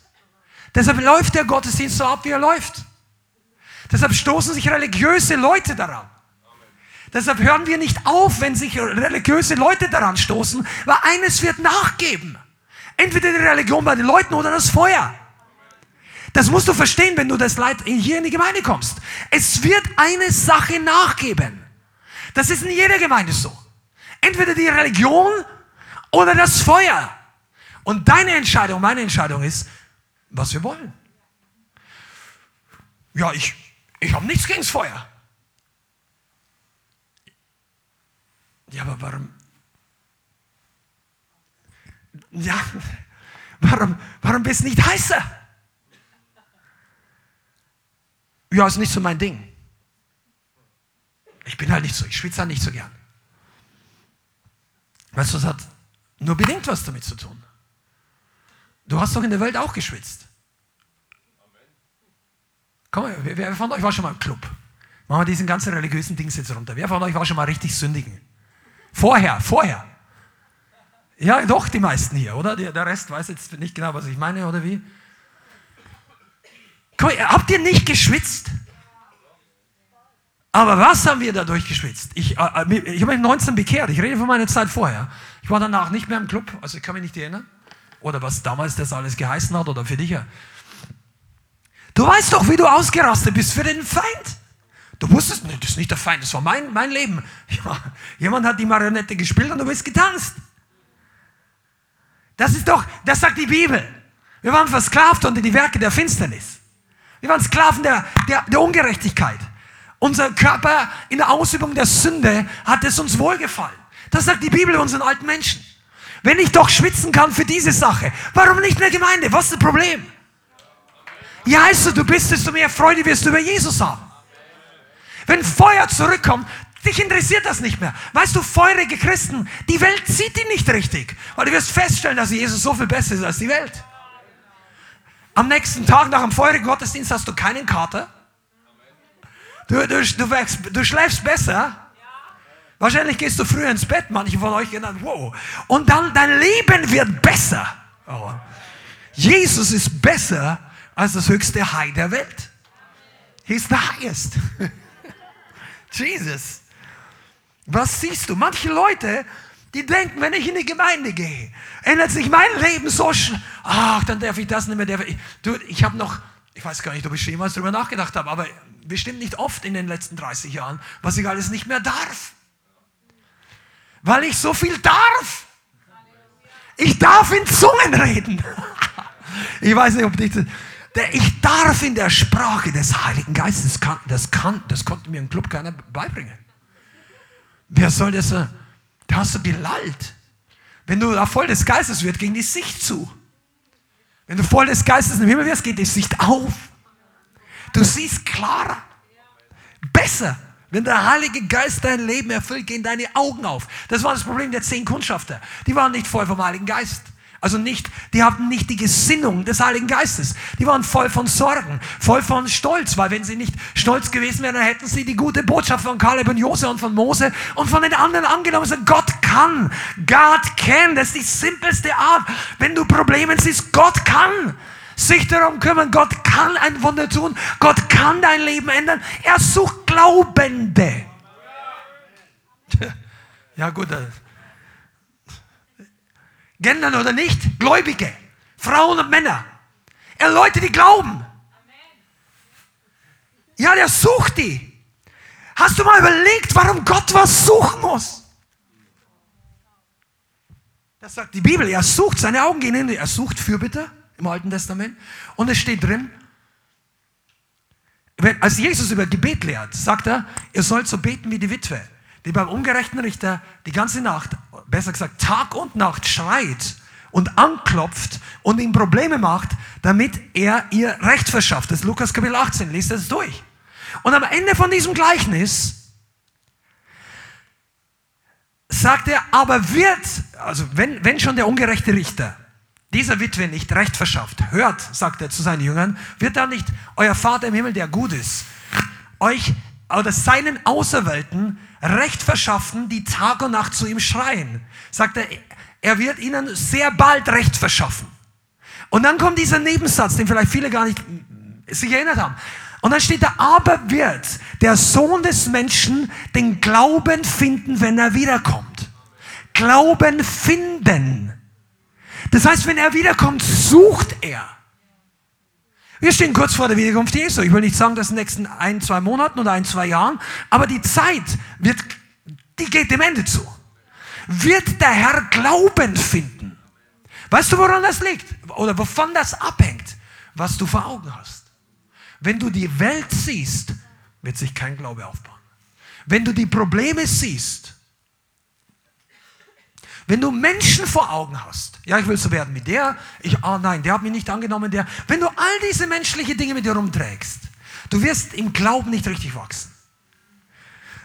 Deshalb läuft der Gottesdienst so ab, wie er läuft. Deshalb stoßen sich religiöse Leute daran. Deshalb hören wir nicht auf, wenn sich religiöse Leute daran stoßen, weil eines wird nachgeben. Entweder die Religion bei den Leuten oder das Feuer. Das musst du verstehen, wenn du das Leid hier in die Gemeinde kommst. Es wird eine Sache nachgeben. Das ist in jeder Gemeinde so. Entweder die Religion oder das Feuer. Und deine Entscheidung, meine Entscheidung ist, was wir wollen. Ja, ich, ich habe nichts gegen das Feuer. Ja, aber warum? Ja, warum, warum bist du nicht heißer? Ja, ist nicht so mein Ding. Ich bin halt nicht so, ich schwitze halt nicht so gern. Weißt du, was hat nur bedingt was damit zu tun. Du hast doch in der Welt auch geschwitzt. Komm, wer von euch war schon mal im Club? Machen wir diesen ganzen religiösen Dings jetzt runter. Wer von euch war schon mal richtig sündigen? Vorher, vorher. Ja, doch, die meisten hier, oder? Der Rest weiß jetzt nicht genau, was ich meine, oder wie? Komm, habt ihr nicht geschwitzt? Aber was haben wir dadurch geschwitzt? Ich, äh, äh ich habe mich 19 bekehrt. Ich rede von meiner Zeit vorher. Ich war danach nicht mehr im Club, also ich kann mich nicht erinnern. Oder was damals das alles geheißen hat oder für dich. Du weißt doch, wie du ausgerastet bist für den Feind. Du wusstest nicht, das ist nicht der Feind, das war mein, mein Leben. Ja, jemand hat die Marionette gespielt und du bist getanzt. Das ist doch, das sagt die Bibel. Wir waren versklavt unter die Werke der Finsternis. Wir waren Sklaven der, der, der Ungerechtigkeit. Unser Körper in der Ausübung der Sünde hat es uns wohlgefallen. Das sagt die Bibel unseren alten Menschen. Wenn ich doch schwitzen kann für diese Sache, warum nicht der Gemeinde? Was ist das Problem? Je heißer du bist, desto mehr Freude wirst du über Jesus haben. Wenn Feuer zurückkommt, dich interessiert das nicht mehr. Weißt du, feurige Christen, die Welt sieht die nicht richtig, weil du wirst feststellen, dass Jesus so viel besser ist als die Welt. Am nächsten Tag nach dem feurigen Gottesdienst hast du keinen Kater. Du, du, du, wächst, du schläfst besser. Wahrscheinlich gehst du früher ins Bett, manche von euch genannt, wow. Und dann dein Leben wird besser. Oh. Jesus ist besser als das höchste High der Welt. He's the highest. <laughs> Jesus. Was siehst du? Manche Leute, die denken, wenn ich in die Gemeinde gehe, ändert sich mein Leben so schnell. Ach, dann darf ich das nicht mehr. Darf ich du, ich habe noch, ich weiß gar nicht, ob ich jemals darüber nachgedacht habe, aber bestimmt nicht oft in den letzten 30 Jahren, was ich alles nicht mehr darf. Weil ich so viel darf. Ich darf in Zungen reden. <laughs> Ich weiß nicht, ob dich ich darf in der Sprache des Heiligen Geistes, das, kann, das konnte mir im Club keiner beibringen. Wer soll das? Da hast du gelallt. Wenn du da voll des Geistes wirst, ging die Sicht zu. Wenn du voll des Geistes im Himmel wirst, geht die Sicht auf. Du siehst klarer. Besser. Wenn der Heilige Geist dein Leben erfüllt, gehen deine Augen auf. Das war das Problem der zehn Kundschafter. Die waren nicht voll vom Heiligen Geist. Also nicht, die hatten nicht die Gesinnung des Heiligen Geistes. Die waren voll von Sorgen, voll von Stolz, weil wenn sie nicht stolz gewesen wären, dann hätten sie die gute Botschaft von Kaleb und Jose und von Mose und von den anderen angenommen. Also Gott kann, Gott can, das ist die simpelste Art. Wenn du Probleme siehst, Gott kann sich darum kümmern. Gott kann ein Wunder tun. Gott kann dein Leben ändern. Er sucht Glaubende. <laughs> Ja gut, Gendern oder nicht, Gläubige, Frauen und Männer. Er Leute, die glauben. Ja, der sucht die. Hast du mal überlegt, warum Gott was suchen muss? Das sagt die Bibel. Er sucht, seine Augen gehen hin, er sucht Fürbitter im Alten Testament. Und es steht drin, wenn, als Jesus über Gebet lehrt, sagt er, ihr sollt so beten wie die Witwe, die beim ungerechten Richter die ganze Nacht besser gesagt Tag und Nacht schreit und anklopft und ihm Probleme macht, damit er ihr Recht verschafft. Das ist Lukas Kapitel 18, liest das durch. Und am Ende von diesem Gleichnis sagt er, aber wird, also wenn, wenn schon der ungerechte Richter dieser Witwe nicht Recht verschafft, hört, sagt er zu seinen Jüngern, wird dann nicht euer Vater im Himmel, der gut ist, euch oder seinen Auserwählten Recht verschaffen, die Tag und Nacht zu ihm schreien. Sagt er, er wird ihnen sehr bald Recht verschaffen. Und dann kommt dieser Nebensatz, den vielleicht viele gar nicht sich erinnert haben. Und dann steht da, aber wird der Sohn des Menschen den Glauben finden, wenn er wiederkommt. Glauben finden. Das heißt, wenn er wiederkommt, sucht er. Wir stehen kurz vor der Wiederkunft Jesu. Ich will nicht sagen, dass in den nächsten ein, zwei Monaten oder ein, zwei Jahren, aber die Zeit wird, die geht dem Ende zu. Wird der Herr Glauben finden? Weißt du, woran das liegt? Oder wovon das abhängt? Was du vor Augen hast. Wenn du die Welt siehst, wird sich kein Glaube aufbauen. Wenn du die Probleme siehst, wenn du Menschen vor Augen hast, ja, ich will so werden wie der, ich, ah nein, der hat mich nicht angenommen, der. Wenn du all diese menschlichen Dinge mit dir rumträgst, du wirst im Glauben nicht richtig wachsen.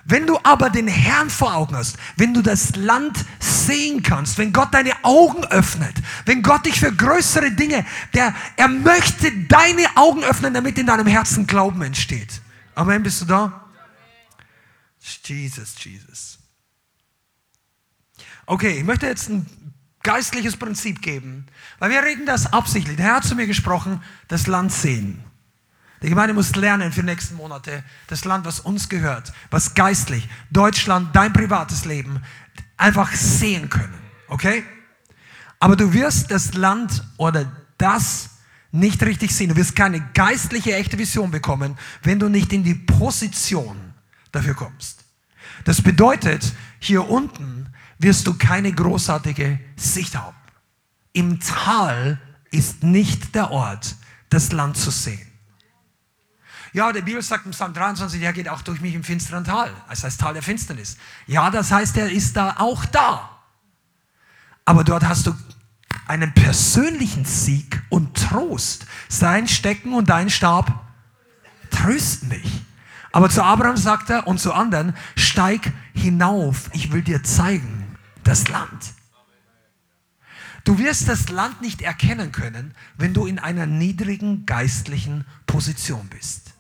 Wenn du aber den Herrn vor Augen hast, wenn du das Land sehen kannst, wenn Gott deine Augen öffnet, wenn Gott dich für größere Dinge, der, er möchte deine Augen öffnen, damit in deinem Herzen Glauben entsteht. Amen, bist du da? Jesus, Jesus. Okay, ich möchte jetzt ein geistliches Prinzip geben, weil wir reden das absichtlich. Der Herr hat zu mir gesprochen, das Land sehen. Die Gemeinde muss lernen für die nächsten Monate, das Land, was uns gehört, was geistlich, Deutschland, dein privates Leben, einfach sehen können. Okay? Aber du wirst das Land oder das nicht richtig sehen. Du wirst keine geistliche, echte Vision bekommen, wenn du nicht in die Position dafür kommst. Das bedeutet, hier unten wirst du keine großartige Sicht haben. Im Tal ist nicht der Ort, das Land zu sehen. Ja, der Bibel sagt im Psalm 23, er geht auch durch mich im finsteren Tal. Das heißt Tal der Finsternis. Ja, das heißt, er ist da auch da. Aber dort hast du einen persönlichen Sieg und Trost. Sein Stecken und dein Stab trösten dich. Aber zu Abraham sagt er und zu anderen, steig hinauf, ich will dir zeigen das Land. Du wirst das Land nicht erkennen können, wenn du in einer niedrigen geistlichen Position bist.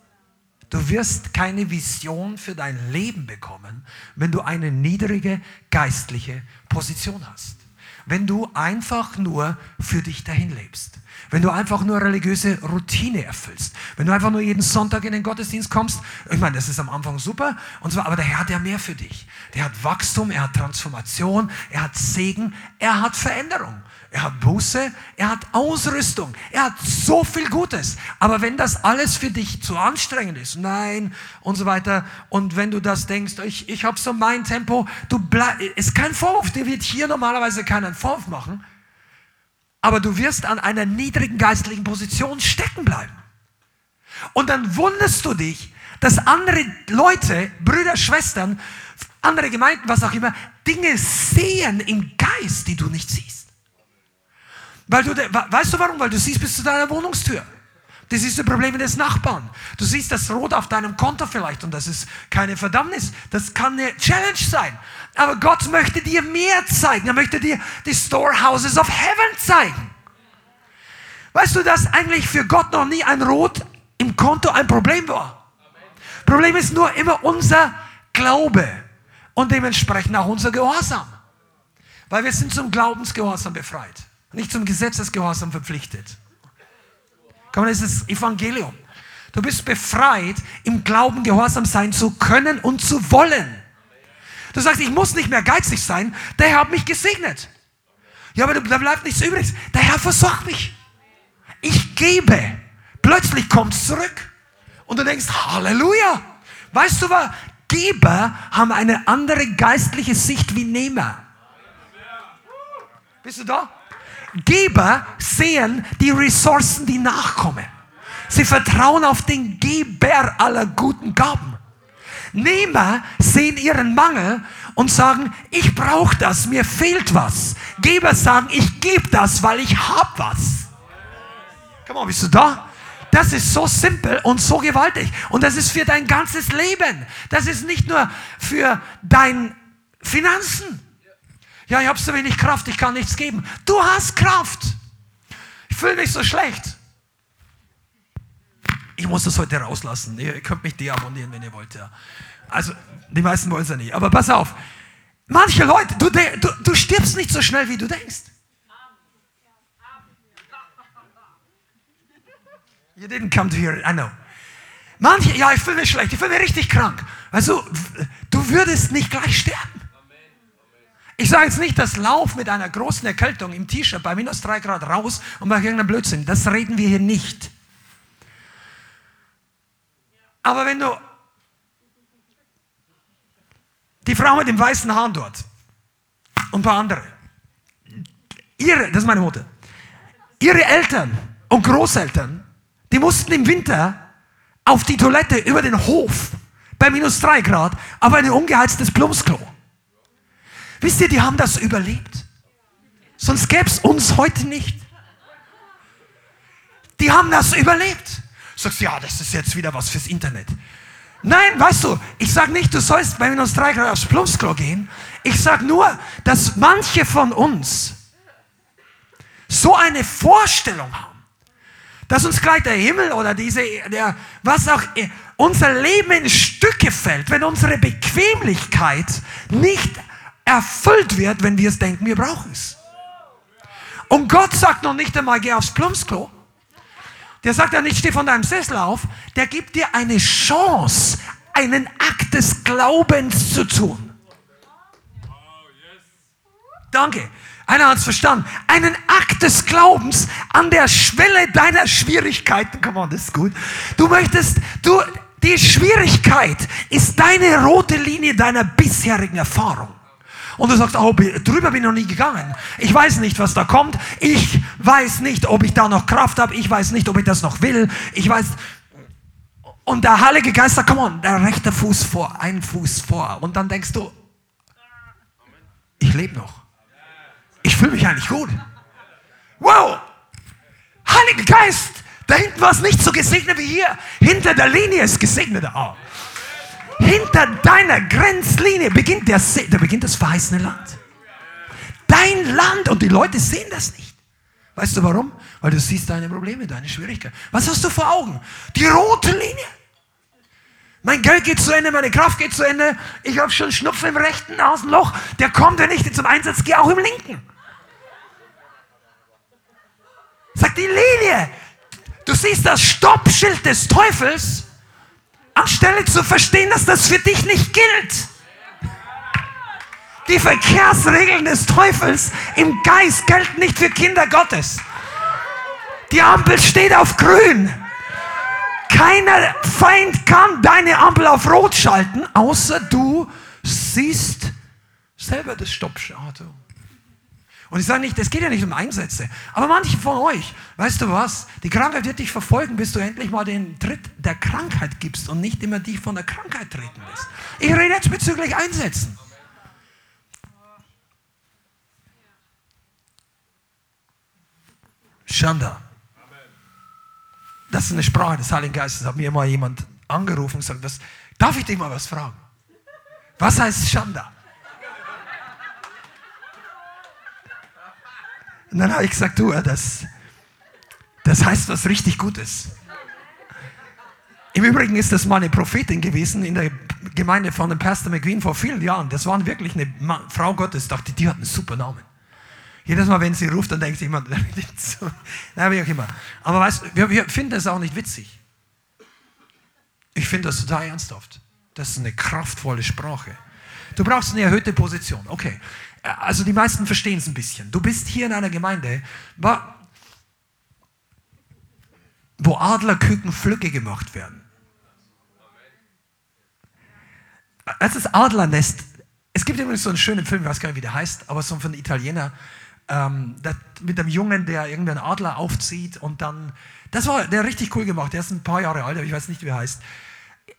Du wirst keine Vision für dein Leben bekommen, wenn du eine niedrige geistliche Position hast. Wenn du einfach nur für dich dahin lebst. Wenn du einfach nur religiöse Routine erfüllst. Wenn du einfach nur jeden Sonntag in den Gottesdienst kommst. Ich meine, das ist am Anfang super. Und zwar, aber der Herr hat ja mehr für dich. Der hat Wachstum, er hat Transformation, er hat Segen, er hat Veränderung er hat Buße, er hat Ausrüstung, er hat so viel Gutes. Aber wenn das alles für dich zu anstrengend ist, nein und so weiter, und wenn du das denkst, ich, ich habe so mein Tempo, du bleib, ist kein Vorwurf, dir wird hier normalerweise keinen Vorwurf machen, aber du wirst an einer niedrigen geistlichen Position stecken bleiben. Und dann wunderst du dich, dass andere Leute, Brüder, Schwestern, andere Gemeinden, was auch immer, Dinge sehen im Geist, die du nicht siehst. Weil du, weißt du warum? Weil du siehst bis zu deiner Wohnungstür. Du siehst die Probleme des Nachbarn. Du siehst das Rot auf deinem Konto vielleicht und das ist keine Verdammnis. Das kann eine Challenge sein. Aber Gott möchte dir mehr zeigen. Er möchte dir die Storehouses of Heaven zeigen. Weißt du, dass eigentlich für Gott noch nie ein Rot im Konto ein Problem war? Problem ist nur immer unser Glaube und dementsprechend auch unser Gehorsam. Weil wir sind zum Glaubensgehorsam befreit nicht zum Gesetzesgehorsam verpflichtet. Komm, das ist das Evangelium. Du bist befreit, im Glauben gehorsam sein zu können und zu wollen. Du sagst, ich muss nicht mehr geizig sein, der Herr hat mich gesegnet. Ja, aber da bleibt nichts übrig. Der Herr versorgt mich. Ich gebe. Plötzlich kommt es zurück. Und du denkst, Halleluja. Weißt du was? Geber haben eine andere geistliche Sicht wie Nehmer. Bist du da? Geber sehen die Ressourcen, die nachkommen. Sie vertrauen auf den Geber aller guten Gaben. Nehmer sehen ihren Mangel und sagen, ich brauche das, mir fehlt was. Geber sagen, ich gebe das, weil ich habe was. Komm mal, bist du da? Das ist so simpel und so gewaltig. Und das ist für dein ganzes Leben. Das ist nicht nur für dein Finanzen. Ja, ich habe so wenig Kraft, ich kann nichts geben. Du hast Kraft. Ich fühle mich so schlecht. Ich muss das heute rauslassen. Ihr könnt mich deabonnieren, wenn ihr wollt. Ja. Also, die meisten wollen es ja nicht. Aber pass auf. Manche Leute, du, du, du stirbst nicht so schnell, wie du denkst. You didn't come to hear it, I know. Manche, ja, ich fühle mich schlecht, ich fühle mich richtig krank. Also, du würdest nicht gleich sterben. Ich sage jetzt nicht, dass Lauf mit einer großen Erkältung im T-Shirt bei minus 3 Grad raus und bei irgendeinem Blödsinn. Das reden wir hier nicht. Aber wenn du die Frau mit dem weißen Haaren dort und ein paar andere, ihre, das ist meine Mutter, ihre Eltern und Großeltern, die mussten im Winter auf die Toilette über den Hof bei minus 3 Grad auf ein ungeheiztes Plumpsklo. Wisst ihr, die haben das überlebt. Sonst gäbe es uns heute nicht. Die haben das überlebt. Sagst du, ja, das ist jetzt wieder was fürs Internet. Nein, weißt du, ich sage nicht, du sollst bei minus drei Grad aufs Plumpsklo gehen. Ich sage nur, dass manche von uns so eine Vorstellung haben, dass uns gleich der Himmel oder diese, der, was auch, unser Leben in Stücke fällt, wenn unsere Bequemlichkeit nicht erfüllt wird, wenn wir es denken, wir brauchen es. Und Gott sagt noch nicht einmal, geh aufs Plumpsklo. Der sagt ja nicht, steh von deinem Sessel auf. Der gibt dir eine Chance, einen Akt des Glaubens zu tun. Danke. Einer hat es verstanden. Einen Akt des Glaubens an der Schwelle deiner Schwierigkeiten. Come on, das ist gut. Du möchtest, du, die Schwierigkeit ist deine rote Linie deiner bisherigen Erfahrung. Und du sagst, oh, drüber bin ich noch nie gegangen. Ich weiß nicht, was da kommt. Ich weiß nicht, ob ich da noch Kraft habe. Ich weiß nicht, ob ich das noch will. Ich weiß. Und der Heilige Geist sagt, komm on, der rechte Fuß vor, ein Fuß vor. Und dann denkst du, ich lebe noch. Ich fühle mich eigentlich gut. Wow! Heiliger Geist! Da hinten war es nicht so gesegnet wie hier. Hinter der Linie ist gesegnet. Oh. Hinter deiner Grenzlinie beginnt, der da beginnt das verheißene Land. Dein Land und die Leute sehen das nicht. Weißt du warum? Weil du siehst deine Probleme, deine Schwierigkeiten. Was hast du vor Augen? Die rote Linie. Mein Geld geht zu Ende, meine Kraft geht zu Ende. Ich habe schon Schnupfen im rechten Nasenloch. Der kommt, wenn ich zum Einsatz gehe, auch im linken. Sagt die Linie. Du siehst das Stoppschild des Teufels, anstelle zu verstehen, dass das für dich nicht gilt. Die Verkehrsregeln des Teufels im Geist gelten nicht für Kinder Gottes. Die Ampel steht auf grün. Keiner Feind kann deine Ampel auf Rot schalten, außer du siehst selber das Stoppauto. Und ich sage nicht, es geht ja nicht um Einsätze. Aber manche von euch, weißt du was? Die Krankheit wird dich verfolgen, bis du endlich mal den Tritt der Krankheit gibst und nicht immer dich von der Krankheit treten lässt. Ich rede jetzt bezüglich Einsätzen. Schanda. Das ist eine Sprache des Heiligen Geistes. Hat mir mal jemand angerufen und gesagt, was, darf ich dich mal was fragen? Was heißt Schanda? Und dann habe ich gesagt, du, das, das heißt was richtig Gutes. Im Übrigen ist das mal eine Prophetin gewesen in der Gemeinde von dem Pastor McQueen vor vielen Jahren. Das war wirklich eine Frau Gottes, dachte, die hat einen super Namen. Jedes Mal, wenn sie ruft, dann denkt jemand, <laughs> na, wie auch immer. Aber weißt, wir, wir finden das auch nicht witzig. Ich finde das total ernsthaft. Das ist eine kraftvolle Sprache. Du brauchst eine erhöhte Position. Okay. Also die meisten verstehen es ein bisschen. Du bist hier in einer Gemeinde, wo Adlerküken Flücke gemacht werden. Das ist Adlernest. Es gibt übrigens so einen schönen Film, ich weiß gar nicht, wie der heißt, aber so von Italiener ähm, mit dem Jungen, der irgendeinen Adler aufzieht und dann, das war der richtig cool gemacht, der ist ein paar Jahre alt, aber ich weiß nicht, wie er heißt.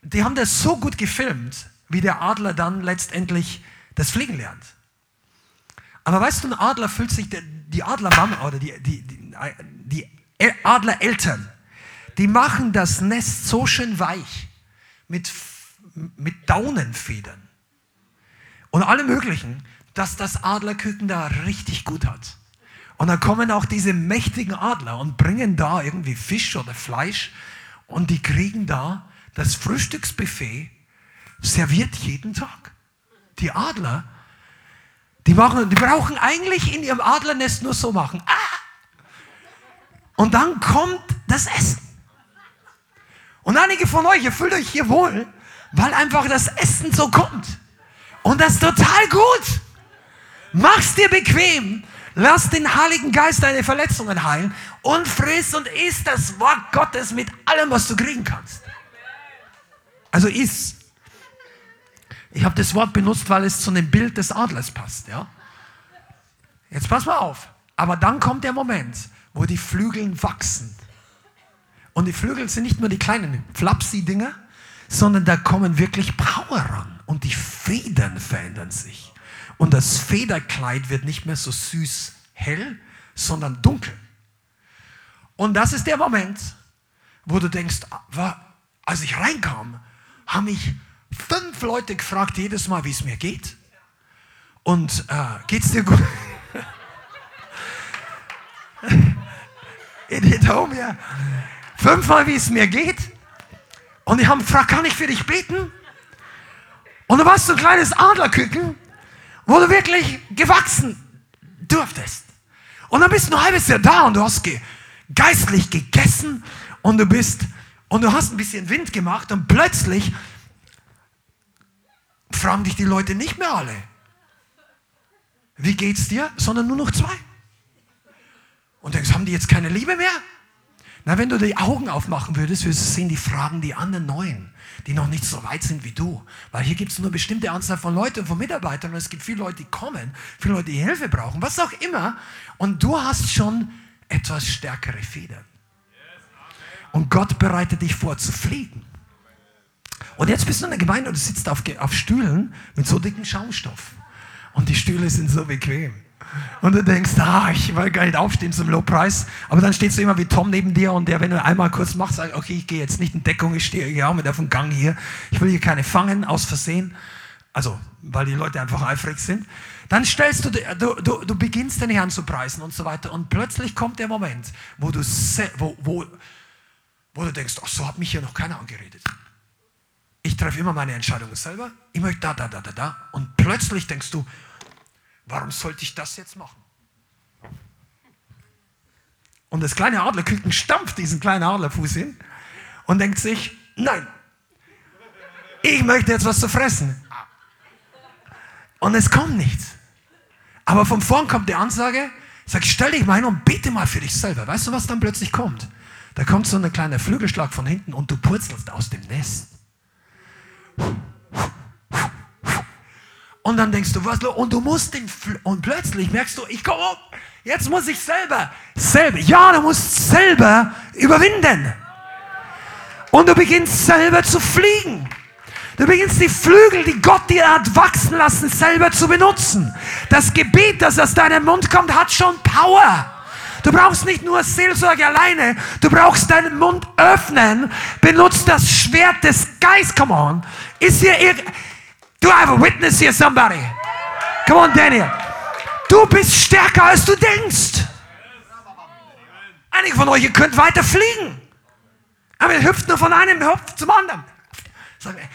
Die haben das so gut gefilmt, wie der Adler dann letztendlich das Fliegen lernt. Aber weißt du, ein Adler fühlt sich, die Adlermama oder die, die, die, die Adlereltern, die machen das Nest so schön weich mit, mit Daunenfedern und allem Möglichen, dass das Adlerküken da richtig gut hat. Und dann kommen auch diese mächtigen Adler und bringen da irgendwie Fisch oder Fleisch und die kriegen da das Frühstücksbuffet serviert jeden Tag. Die Adler, die, machen, die brauchen eigentlich in ihrem Adlernest nur so machen. Ah! Und dann kommt das Essen. Und einige von euch, ihr fühlt euch hier wohl, weil einfach das Essen so kommt. Und das ist total gut. Mach's dir bequem. Lass den Heiligen Geist deine Verletzungen heilen und friss und iss das Wort Gottes mit allem, was du kriegen kannst. Also iss. Ich habe das Wort benutzt, weil es zu einem Bild des Adlers passt. Ja? Jetzt pass mal auf. Aber dann kommt der Moment, wo die Flügel wachsen. Und die Flügel sind nicht nur die kleinen Flapsy-Dinger, sondern da kommen wirklich Power ran. Und die Federn verändern sich. Und das Federkleid wird nicht mehr so süß hell, sondern dunkel. Und das ist der Moment, wo du denkst, als ich reinkam, haben mich fünf Leute gefragt jedes Mal, wie es mir geht. Und äh, geht's dir gut? <laughs> In it home, ja. Fünfmal, wie es mir geht. Und die haben gefragt, kann ich für dich beten? Und du warst so ein kleines Adlerküken wo du wirklich gewachsen durftest. Und dann bist du ein halbes Jahr da und du hast ge geistlich gegessen und du bist und du hast ein bisschen Wind gemacht und plötzlich fragen dich die Leute nicht mehr alle. Wie geht's dir? Sondern nur noch zwei. Und denkst, haben die jetzt keine Liebe mehr? Na, wenn du die Augen aufmachen würdest, würdest du sehen, die fragen die anderen Neuen die noch nicht so weit sind wie du. Weil hier gibt es nur eine bestimmte Anzahl von Leuten, von Mitarbeitern und es gibt viele Leute, die kommen, viele Leute, die Hilfe brauchen, was auch immer. Und du hast schon etwas stärkere Federn. Und Gott bereitet dich vor zu fliegen. Und jetzt bist du in der Gemeinde und du sitzt auf, auf Stühlen mit so dicken Schaumstoff. Und die Stühle sind so bequem. Und du denkst, ah, ich will gar nicht aufstehen zum Lobpreis. Aber dann stehst du immer wie Tom neben dir und der, wenn du einmal kurz machst, sagt, okay, ich gehe jetzt nicht in Deckung, ich stehe ja mit auf dem Gang hier. Ich will hier keine fangen aus Versehen. Also, weil die Leute einfach eifrig sind. Dann stellst du, du, du, du beginnst den Herrn zu preisen und so weiter. Und plötzlich kommt der Moment, wo du, wo, wo, wo du denkst, ach, so hat mich hier noch keiner angeredet. Ich treffe immer meine Entscheidungen selber. Ich möchte da, da, da, da, da. Und plötzlich denkst du, warum sollte ich das jetzt machen? Und das kleine Adlerküken stampft diesen kleinen Adlerfuß hin und denkt sich, nein, ich möchte jetzt was zu fressen. Und es kommt nichts. Aber von vorn kommt die Ansage, sag, stell dich mal hin und bete mal für dich selber. Weißt du, was dann plötzlich kommt? Da kommt so ein kleiner Flügelschlag von hinten und du purzelst aus dem Nest. Und dann denkst du, was, und du musst den, und plötzlich merkst du, ich komme, jetzt muss ich selber, selber, ja, du musst selber überwinden. Und du beginnst selber zu fliegen. Du beginnst die Flügel, die Gott dir hat wachsen lassen, selber zu benutzen. Das Gebet, das aus deinem Mund kommt, hat schon Power. Du brauchst nicht nur Seelsorge alleine, du brauchst deinen Mund öffnen, benutzt das Schwert des Geistes. Come on. Ist hier irgend Do I have a witness here, somebody? Come on, Daniel. Du bist stärker, als du denkst. Einige von euch, ihr könnt weiter fliegen. Aber ihr hüpft nur von einem Hüpf zum anderen.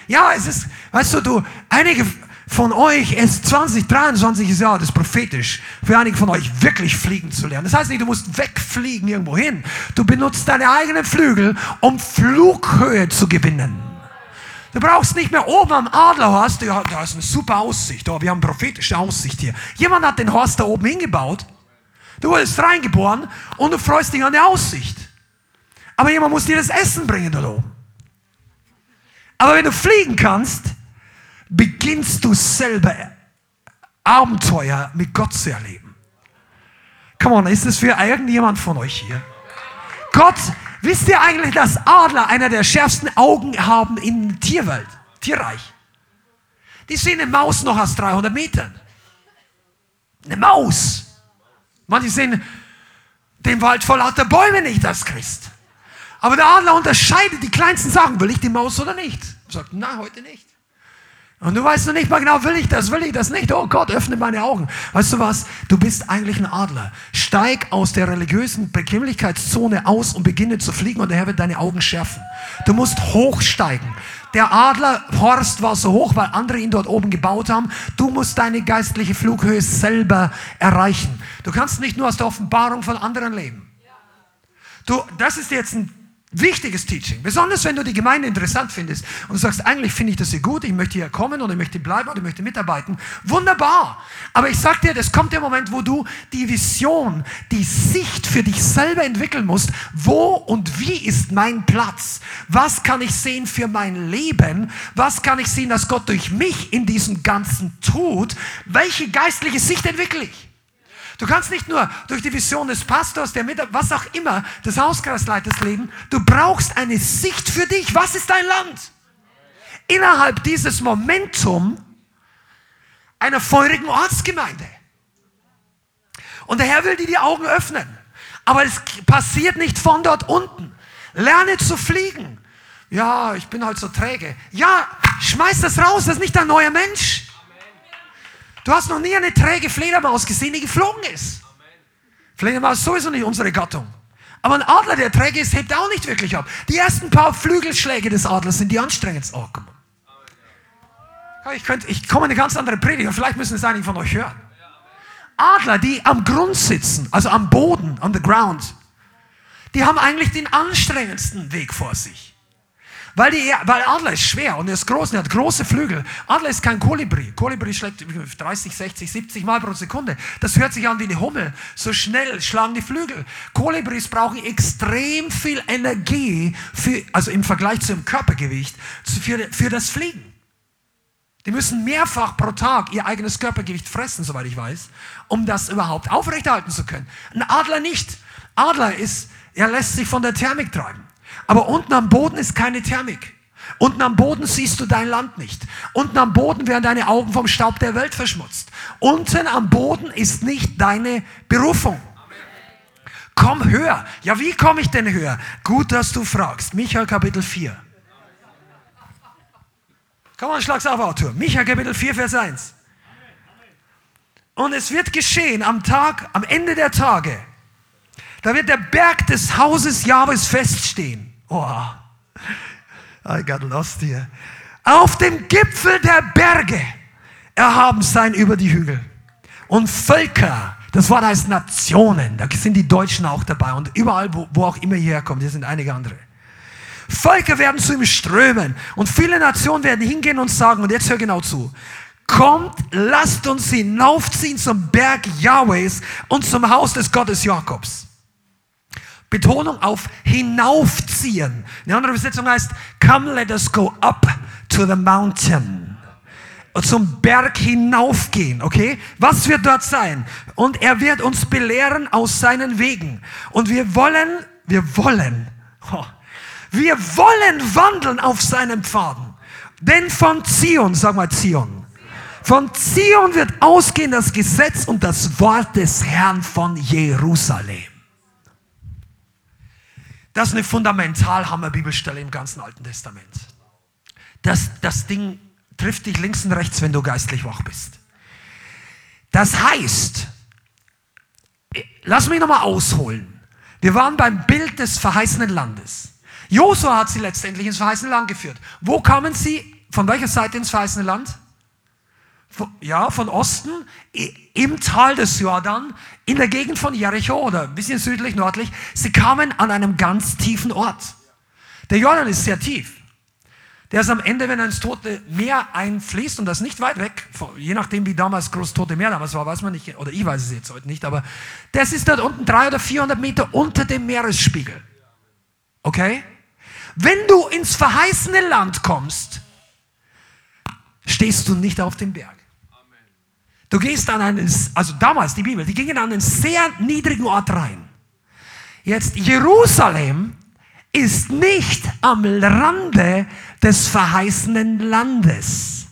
Ja, es ist, weißt du, du, einige von euch ist 2023 ist ja das prophetisch, für einige von euch wirklich fliegen zu lernen. Das heißt nicht, du musst wegfliegen irgendwo hin. Du benutzt deine eigenen Flügel, um Flughöhe zu gewinnen. Du brauchst nicht mehr oben am Adlerhorst, ja, da ist eine super Aussicht, oh, wir haben prophetische Aussicht hier. Jemand hat den Horst da oben hingebaut, du wurdest reingeboren und du freust dich an der Aussicht. Aber jemand muss dir das Essen bringen da oben. Aber wenn du fliegen kannst, beginnst du selber Abenteuer mit Gott zu erleben. Come on, ist das für irgendjemand von euch hier? Gott Wisst ihr eigentlich, dass Adler einer der schärfsten Augen haben in Tierwelt, Tierreich? Die sehen eine Maus noch aus 300 Metern. Eine Maus. Manche sehen den Wald vor lauter Bäume nicht als Christ. Aber der Adler unterscheidet die kleinsten Sachen. Will ich die Maus oder nicht? Er sagt, nein, heute nicht. Und du weißt noch nicht mal genau, will ich das, will ich das nicht? Oh Gott, öffne meine Augen. Weißt du was? Du bist eigentlich ein Adler. Steig aus der religiösen Bequemlichkeitszone aus und beginne zu fliegen und der Herr wird deine Augen schärfen. Du musst hochsteigen. Der Adler Horst war so hoch, weil andere ihn dort oben gebaut haben. Du musst deine geistliche Flughöhe selber erreichen. Du kannst nicht nur aus der Offenbarung von anderen leben. Du, das ist jetzt ein Wichtiges Teaching. Besonders wenn du die Gemeinde interessant findest und sagst, eigentlich finde ich das hier gut, ich möchte hier kommen und ich möchte bleiben und ich möchte mitarbeiten. Wunderbar. Aber ich sag dir, das kommt der Moment, wo du die Vision, die Sicht für dich selber entwickeln musst. Wo und wie ist mein Platz? Was kann ich sehen für mein Leben? Was kann ich sehen, dass Gott durch mich in diesem Ganzen tut? Welche geistliche Sicht entwickle ich? Du kannst nicht nur durch die Vision des Pastors, der mit, was auch immer, des Hauskreisleiters leben. Du brauchst eine Sicht für dich. Was ist dein Land? Innerhalb dieses Momentum einer feurigen Ortsgemeinde. Und der Herr will dir die Augen öffnen. Aber es passiert nicht von dort unten. Lerne zu fliegen. Ja, ich bin halt so träge. Ja, schmeiß das raus, das ist nicht ein neuer Mensch. Du hast noch nie eine träge Fledermaus gesehen, die geflogen ist. Fledermaus ist sowieso nicht unsere Gattung. Aber ein Adler, der träge ist, hebt auch nicht wirklich ab. Die ersten paar Flügelschläge des Adlers sind die anstrengendsten. Oh, komm. Ich, könnte, ich komme in eine ganz andere Predigt, vielleicht müssen es einige von euch hören. Adler, die am Grund sitzen, also am Boden, on the ground, die haben eigentlich den anstrengendsten Weg vor sich. Weil, die, weil Adler ist schwer und er ist groß und er hat große Flügel. Adler ist kein Kolibri. Kolibri schlägt 30, 60, 70 Mal pro Sekunde. Das hört sich an wie eine Hummel. So schnell schlagen die Flügel. Kolibris brauchen extrem viel Energie, für, also im Vergleich zu ihrem Körpergewicht, für, für das Fliegen. Die müssen mehrfach pro Tag ihr eigenes Körpergewicht fressen, soweit ich weiß, um das überhaupt aufrechterhalten zu können. Ein Adler nicht. Adler ist, er lässt sich von der Thermik treiben. Aber unten am Boden ist keine Thermik. Unten am Boden siehst du dein Land nicht. Unten am Boden werden deine Augen vom Staub der Welt verschmutzt. Unten am Boden ist nicht deine Berufung. Komm höher. Ja, wie komme ich denn höher? Gut, dass du fragst. Michael Kapitel 4. Komm mal, schlag's auf, Autor. Michael Kapitel 4, Vers 1. Und es wird geschehen am Tag, am Ende der Tage. Da wird der Berg des Hauses Jahwes feststehen. Oh, I got lost here. Auf dem Gipfel der Berge erhaben sein über die Hügel. Und Völker, das Wort heißt Nationen, da sind die Deutschen auch dabei und überall, wo, wo auch immer hierher kommen, hier sind einige andere. Völker werden zu ihm strömen und viele Nationen werden hingehen und sagen, und jetzt hör genau zu, kommt, lasst uns hinaufziehen zum Berg Jahwes und zum Haus des Gottes Jakobs. Betonung auf hinaufziehen. Eine andere Übersetzung heißt, come let us go up to the mountain. Zum Berg hinaufgehen, okay? Was wird dort sein? Und er wird uns belehren aus seinen Wegen. Und wir wollen, wir wollen, <laughs> oh, wir wollen wandeln auf seinen Pfaden. Denn von Zion, sag mal Zion, von Zion wird ausgehen das Gesetz und das Wort des Herrn von Jerusalem. Das ist eine fundamental Hammer Bibelstelle im ganzen Alten Testament. Das, das Ding trifft dich links und rechts, wenn du geistlich wach bist. Das heißt, lass mich nochmal ausholen. Wir waren beim Bild des verheißenen Landes. Josua hat sie letztendlich ins verheißene Land geführt. Wo kamen sie? Von welcher Seite ins verheißene Land? Ja, von Osten im Tal des Jordan, in der Gegend von Jericho oder ein bisschen südlich, nördlich. Sie kamen an einem ganz tiefen Ort. Der Jordan ist sehr tief. Der ist am Ende, wenn ins Tote Meer einfließt, und das nicht weit weg, je nachdem, wie damals groß Tote Meer damals war, weiß man nicht, oder ich weiß es jetzt heute nicht, aber das ist dort unten 300 oder 400 Meter unter dem Meeresspiegel. Okay? Wenn du ins verheißene Land kommst, stehst du nicht auf dem Berg. Du gehst an einen, also damals die Bibel, die gingen an einen sehr niedrigen Ort rein. Jetzt Jerusalem ist nicht am Rande des verheißenen Landes.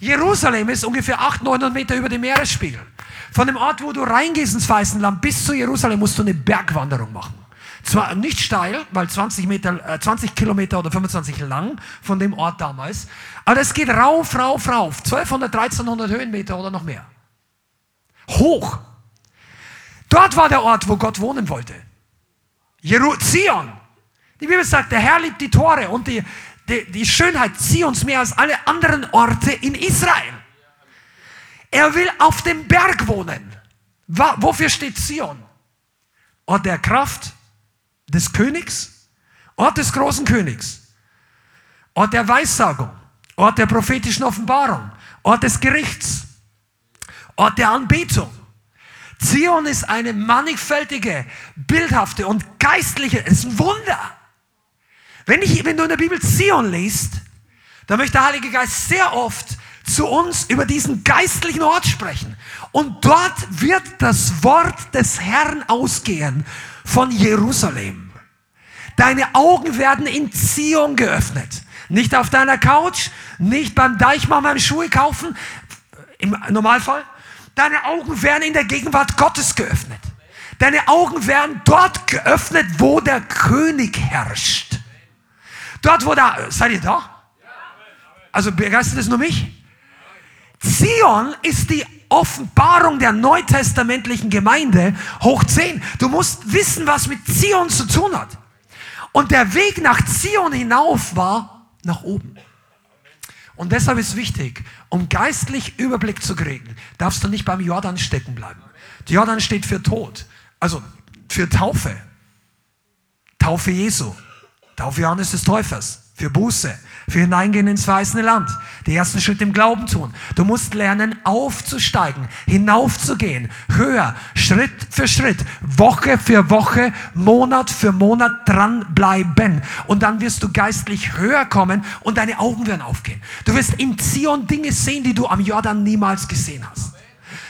Jerusalem ist ungefähr 800, 900 Meter über dem Meeresspiegel. Von dem Ort, wo du reingehst ins verheißene Land bis zu Jerusalem, musst du eine Bergwanderung machen. Zwar nicht steil, weil 20, Meter, äh, 20 Kilometer oder 25 lang von dem Ort damals, aber es geht rauf, rauf, rauf. 1200, 1300 Höhenmeter oder noch mehr. Hoch. Dort war der Ort, wo Gott wohnen wollte. Jeru Zion. Die Bibel sagt, der Herr liebt die Tore und die, die, die Schönheit Zions mehr als alle anderen Orte in Israel. Er will auf dem Berg wohnen. Wofür steht Zion? Ort der Kraft, des Königs, Ort des großen Königs, Ort der Weissagung, Ort der prophetischen Offenbarung, Ort des Gerichts, Ort der Anbetung. Zion ist eine mannigfältige, bildhafte und geistliche, es ist ein Wunder. Wenn, ich, wenn du in der Bibel Zion liest, dann möchte der Heilige Geist sehr oft zu uns über diesen geistlichen Ort sprechen. Und dort wird das Wort des Herrn ausgehen von Jerusalem. Deine Augen werden in Zion geöffnet. Nicht auf deiner Couch, nicht beim Deichmann beim Schuhe kaufen, im Normalfall. Deine Augen werden in der Gegenwart Gottes geöffnet. Deine Augen werden dort geöffnet, wo der König herrscht. Dort, wo da, seid ihr da? Also begeistert es nur mich? Zion ist die Offenbarung der neutestamentlichen Gemeinde hoch 10. Du musst wissen, was mit Zion zu tun hat. Und der Weg nach Zion hinauf war nach oben. Und deshalb ist wichtig, um geistlich Überblick zu kriegen, darfst du nicht beim Jordan stecken bleiben. Der Jordan steht für Tod, also für Taufe. Taufe Jesu, Taufe Johannes des Täufers, für Buße, für Hineingehen ins verheißene Land. Die ersten Schritte im Glauben tun. Du musst lernen, aufzusteigen, hinaufzugehen, höher, Schritt für Schritt, Woche für Woche, Monat für Monat dranbleiben. Und dann wirst du geistlich höher kommen und deine Augen werden aufgehen. Du wirst in Zion Dinge sehen, die du am Jordan niemals gesehen hast.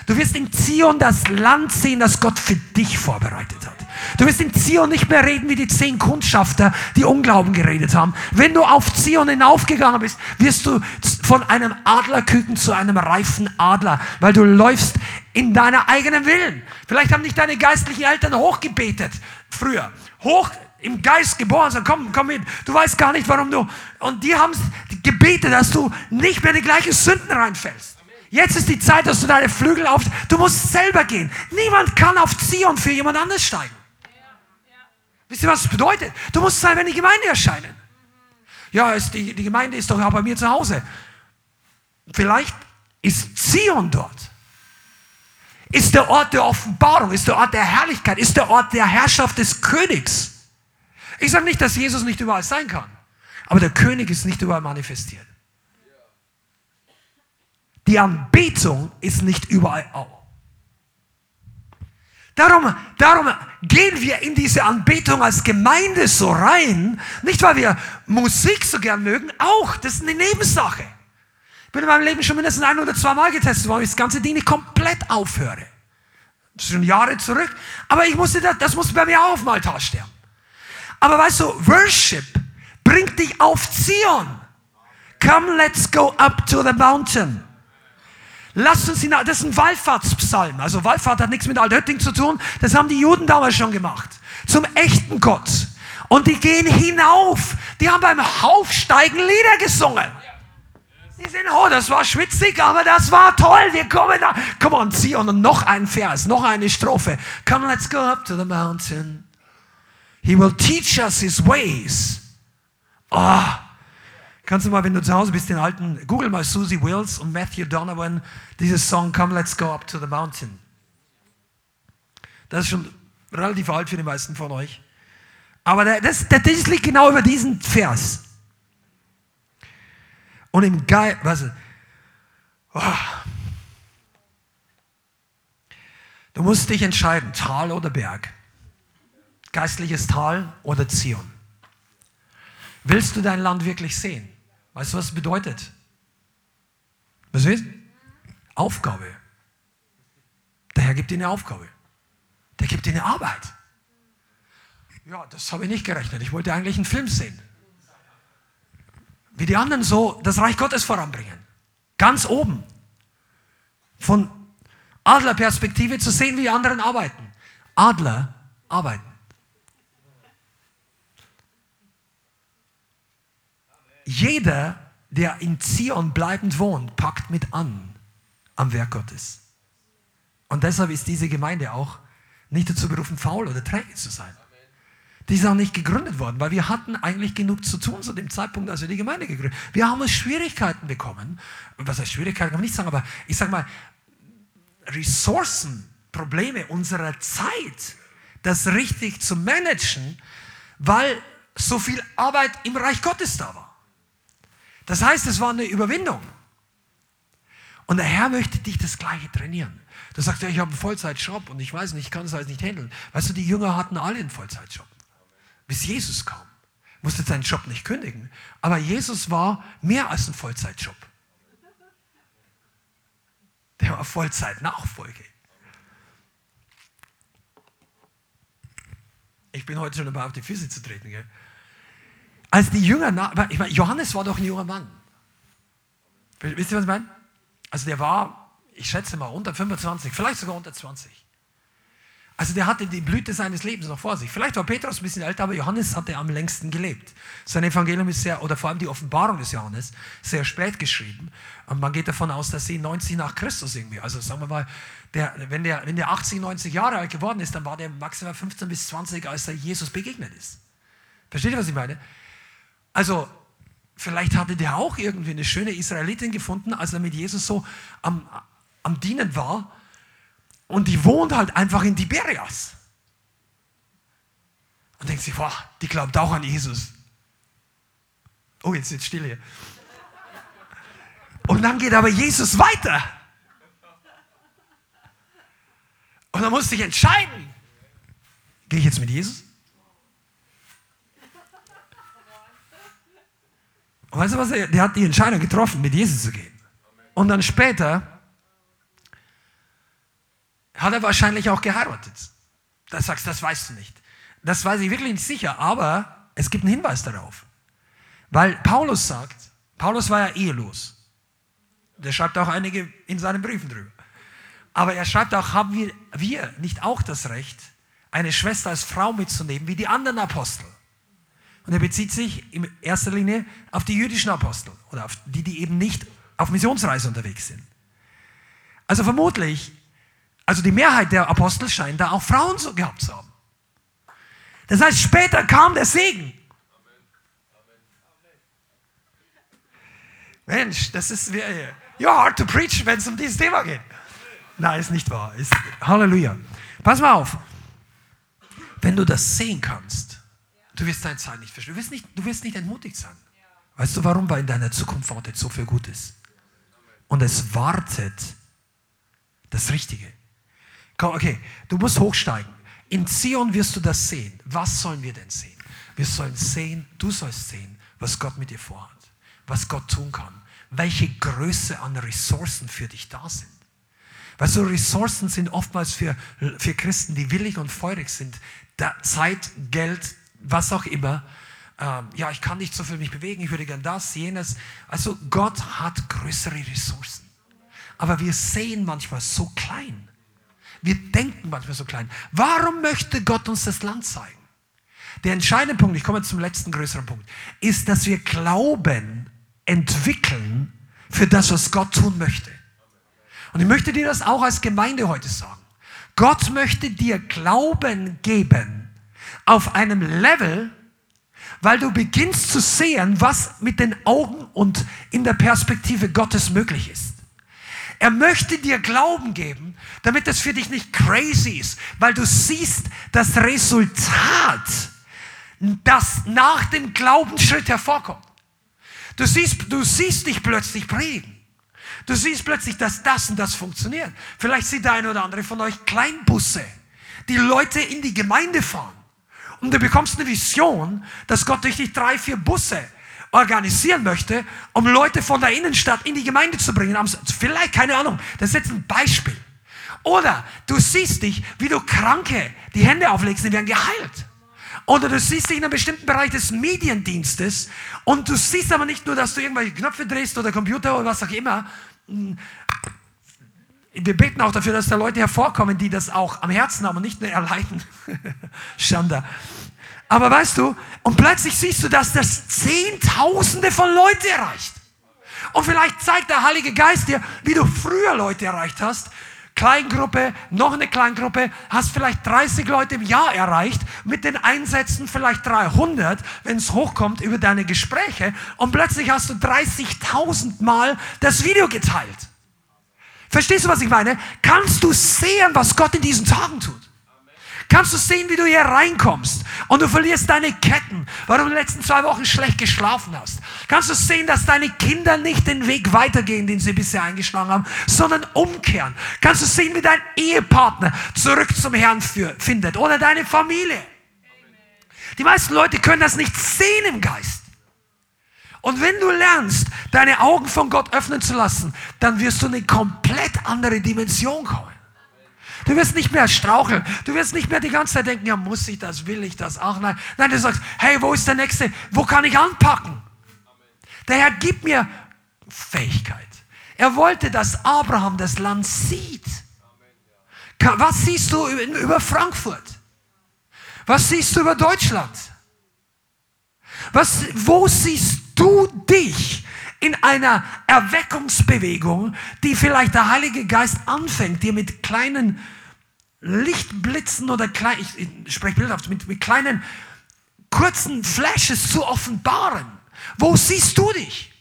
Du wirst in Zion das Land sehen, das Gott für dich vorbereitet hat. Du wirst in Zion nicht mehr reden wie die zehn Kundschafter, die Unglauben geredet haben. Wenn du auf Zion hinaufgegangen bist, wirst du von einem Adlerküken zu einem reifen Adler, weil du läufst in deiner eigenen Willen. Vielleicht haben dich deine geistlichen Eltern hochgebetet früher. Hoch im Geist geboren, sagen, komm, komm mit. Du weißt gar nicht, warum du. Und die haben gebetet, dass du nicht mehr in die gleichen Sünden reinfällst. Jetzt ist die Zeit, dass du deine Flügel auf. Du musst selber gehen. Niemand kann auf Zion für jemand anders steigen. Wisst ihr, was das bedeutet? Du musst selber in die Gemeinde erscheinen. Ja, ist die, die Gemeinde ist doch auch bei mir zu Hause. Vielleicht ist Zion dort. Ist der Ort der Offenbarung, ist der Ort der Herrlichkeit, ist der Ort der Herrschaft des Königs. Ich sage nicht, dass Jesus nicht überall sein kann, aber der König ist nicht überall manifestiert. Die Anbetung ist nicht überall auch. Darum, darum gehen wir in diese Anbetung als Gemeinde so rein, nicht weil wir Musik so gern mögen, auch, das ist eine Nebensache. Ich bin in meinem Leben schon mindestens ein oder zwei Mal getestet worden, ich das ganze Ding nicht komplett aufhöre. Das ist schon Jahre zurück, aber ich musste das, das musste bei mir auch auf dem Altar sterben. Aber weißt du, Worship bringt dich auf Zion. Come, let's go up to the mountain. Lasst uns hinaus. Das ist ein Wallfahrtspsalm. Also Wallfahrt hat nichts mit Altötting zu tun. Das haben die Juden damals schon gemacht. Zum echten Gott. Und die gehen hinauf. Die haben beim Aufsteigen Lieder gesungen. Die sind, oh, das war schwitzig, aber das war toll. Wir kommen da. Komm on, zieh und noch ein Vers, noch eine Strophe. Come, let's go up to the mountain. He will teach us his ways. Oh, Kannst du mal, wenn du zu Hause bist, den alten, google mal Susie Wills und Matthew Donovan, dieses Song Come Let's Go Up to the Mountain. Das ist schon relativ alt für die meisten von euch. Aber das, das, das liegt genau über diesen Vers. Und im Geist, was, oh. Du musst dich entscheiden, Tal oder Berg. Geistliches Tal oder Zion. Willst du dein Land wirklich sehen? Weißt du, was es bedeutet? Was ist? Aufgabe. Der Herr gibt dir eine Aufgabe. Der gibt dir eine Arbeit. Ja, das habe ich nicht gerechnet. Ich wollte eigentlich einen Film sehen. Wie die anderen so das Reich Gottes voranbringen. Ganz oben. Von Adlerperspektive zu sehen, wie die anderen arbeiten. Adler arbeiten. Jeder, der in Zion bleibend wohnt, packt mit an am Werk Gottes. Und deshalb ist diese Gemeinde auch nicht dazu berufen, faul oder träge zu sein. Die ist auch nicht gegründet worden, weil wir hatten eigentlich genug zu tun zu dem Zeitpunkt, als wir die Gemeinde gegründet haben. Wir haben uns Schwierigkeiten bekommen. Was heißt Schwierigkeiten, kann man nicht sagen, aber ich sage mal, Ressourcen, Probleme unserer Zeit, das richtig zu managen, weil so viel Arbeit im Reich Gottes da war. Das heißt, es war eine Überwindung. Und der Herr möchte dich das Gleiche trainieren. Du sagst ja, ich habe einen Vollzeitjob und ich weiß nicht, ich kann es alles nicht handeln. Weißt du, die Jünger hatten alle einen Vollzeitjob. Bis Jesus kam. Musste seinen Job nicht kündigen. Aber Jesus war mehr als ein Vollzeitjob. Der war Vollzeit-Nachfolge. Ich bin heute schon dabei, auf die Füße zu treten. Gell? Als die Jünger, ich meine, Johannes war doch ein junger Mann. Wisst ihr, was ich meine? Also der war, ich schätze mal, unter 25, vielleicht sogar unter 20. Also der hatte die Blüte seines Lebens noch vor sich. Vielleicht war Petrus ein bisschen älter, aber Johannes hatte am längsten gelebt. Sein Evangelium ist sehr, oder vor allem die Offenbarung des Johannes, sehr spät geschrieben. Und man geht davon aus, dass sie 90 nach Christus irgendwie, also sagen wir mal, der, wenn, der, wenn der 80, 90 Jahre alt geworden ist, dann war der maximal 15 bis 20, als er Jesus begegnet ist. Versteht ihr, was ich meine? Also, vielleicht hatte der auch irgendwie eine schöne Israelitin gefunden, als er mit Jesus so am, am Dienen war. Und die wohnt halt einfach in Tiberias. Und denkt sich, boah, die glaubt auch an Jesus. Oh, jetzt ist still hier. Und dann geht aber Jesus weiter. Und dann musste ich entscheiden. Gehe ich jetzt mit Jesus? Und weißt du was? Der hat die Entscheidung getroffen, mit Jesus zu gehen. Und dann später hat er wahrscheinlich auch geheiratet. Da sagst du, das weißt du nicht. Das weiß ich wirklich nicht sicher, aber es gibt einen Hinweis darauf. Weil Paulus sagt, Paulus war ja ehelos. Der schreibt auch einige in seinen Briefen drüber. Aber er schreibt auch, haben wir, wir nicht auch das Recht, eine Schwester als Frau mitzunehmen, wie die anderen Apostel? Und er bezieht sich in erster Linie auf die jüdischen Apostel oder auf die, die eben nicht auf Missionsreise unterwegs sind. Also vermutlich, also die Mehrheit der Apostel scheint da auch Frauen so gehabt zu haben. Das heißt, später kam der Segen. Mensch, das ist you're hard to preach, wenn es um dieses Thema geht. Nein, ist nicht wahr. Ist, Halleluja. Pass mal auf. Wenn du das sehen kannst, du wirst deine Zeit nicht verstehen. Du wirst nicht, du wirst nicht entmutigt sein. Weißt du warum? Weil in deiner Zukunft wartet so viel Gutes. Und es wartet das Richtige. Komm, okay, du musst hochsteigen. In Zion wirst du das sehen. Was sollen wir denn sehen? Wir sollen sehen, du sollst sehen, was Gott mit dir vorhat, was Gott tun kann, welche Größe an Ressourcen für dich da sind. Weil so Ressourcen sind oftmals für, für Christen, die willig und feurig sind, Zeit, Geld, was auch immer. Ähm, ja, ich kann nicht so viel mich bewegen, ich würde gern das, jenes. Also Gott hat größere Ressourcen. Aber wir sehen manchmal so klein. Wir denken manchmal so klein. Warum möchte Gott uns das Land zeigen? Der entscheidende Punkt, ich komme zum letzten größeren Punkt, ist, dass wir Glauben entwickeln für das, was Gott tun möchte. Und ich möchte dir das auch als Gemeinde heute sagen. Gott möchte dir Glauben geben auf einem Level, weil du beginnst zu sehen, was mit den Augen und in der Perspektive Gottes möglich ist. Er möchte dir Glauben geben, damit es für dich nicht crazy ist, weil du siehst das Resultat, das nach dem Glaubensschritt hervorkommt. Du siehst, du siehst dich plötzlich predigen. Du siehst plötzlich, dass das und das funktioniert. Vielleicht sieht der eine oder andere von euch Kleinbusse, die Leute in die Gemeinde fahren. Und du bekommst eine Vision, dass Gott durch dich drei, vier Busse organisieren möchte, um Leute von der Innenstadt in die Gemeinde zu bringen. Vielleicht, keine Ahnung, das ist jetzt ein Beispiel. Oder du siehst dich, wie du Kranke die Hände auflegst, die werden geheilt. Oder du siehst dich in einem bestimmten Bereich des Mediendienstes und du siehst aber nicht nur, dass du irgendwelche Knöpfe drehst oder Computer oder was auch immer. Wir beten auch dafür, dass da Leute hervorkommen, die das auch am Herzen haben und nicht nur erleiden. <laughs> Schande. Aber weißt du, und plötzlich siehst du, dass das Zehntausende von Leuten erreicht. Und vielleicht zeigt der Heilige Geist dir, wie du früher Leute erreicht hast. Kleingruppe, noch eine Kleingruppe, hast vielleicht 30 Leute im Jahr erreicht, mit den Einsätzen vielleicht 300, wenn es hochkommt über deine Gespräche. Und plötzlich hast du 30.000 Mal das Video geteilt. Verstehst du, was ich meine? Kannst du sehen, was Gott in diesen Tagen tut? kannst du sehen, wie du hier reinkommst und du verlierst deine Ketten, weil du in den letzten zwei Wochen schlecht geschlafen hast. Kannst du sehen, dass deine Kinder nicht den Weg weitergehen, den sie bisher eingeschlagen haben, sondern umkehren. Kannst du sehen, wie dein Ehepartner zurück zum Herrn findet oder deine Familie. Die meisten Leute können das nicht sehen im Geist. Und wenn du lernst, deine Augen von Gott öffnen zu lassen, dann wirst du in eine komplett andere Dimension kommen. Du wirst nicht mehr straucheln. Du wirst nicht mehr die ganze Zeit denken, ja, muss ich das, will ich das? Ach nein. Nein, du sagst, hey, wo ist der Nächste? Wo kann ich anpacken? Der Herr gibt mir Fähigkeit. Er wollte, dass Abraham das Land sieht. Was siehst du über Frankfurt? Was siehst du über Deutschland? Was, wo siehst du dich in einer Erweckungsbewegung, die vielleicht der Heilige Geist anfängt, dir mit kleinen Lichtblitzen oder klein, ich, ich spreche bildhaft, mit, mit kleinen kurzen Flashes zu offenbaren. Wo siehst du dich?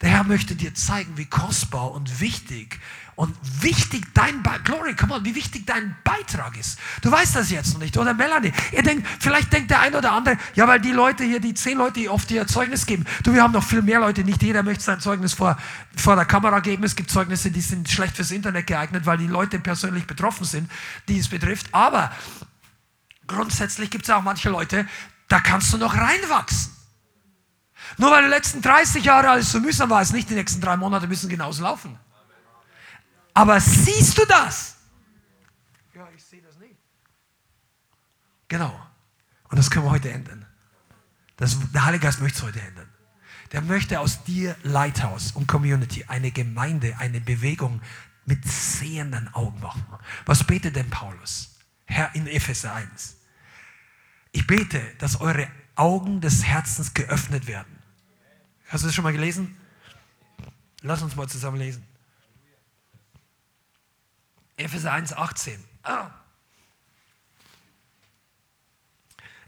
Der Herr möchte dir zeigen, wie kostbar und wichtig und wichtig dein Be Glory, come on, wie wichtig dein Beitrag ist. Du weißt das jetzt noch nicht, oder Melanie? Ihr denkt, vielleicht denkt der eine oder andere, ja, weil die Leute hier, die zehn Leute, die oft ihr Zeugnis geben, du, wir haben noch viel mehr Leute, nicht jeder möchte sein Zeugnis vor, vor der Kamera geben. Es gibt Zeugnisse, die sind schlecht fürs Internet geeignet, weil die Leute persönlich betroffen sind, die es betrifft. Aber grundsätzlich gibt es auch manche Leute, da kannst du noch reinwachsen. Nur weil die letzten 30 Jahre alles so mühsam war, ist nicht die nächsten drei Monate müssen genauso laufen. Aber siehst du das? Ja, ich sehe das nicht. Genau. Und das können wir heute ändern. Das, der Heilige Geist möchte es heute ändern. Der möchte aus dir Lighthouse und Community, eine Gemeinde, eine Bewegung mit sehenden Augen machen. Was betet denn Paulus? Herr in Epheser 1. Ich bete, dass eure Augen des Herzens geöffnet werden. Hast du das schon mal gelesen? Lass uns mal zusammen lesen. Epheser 1, 18. Ah.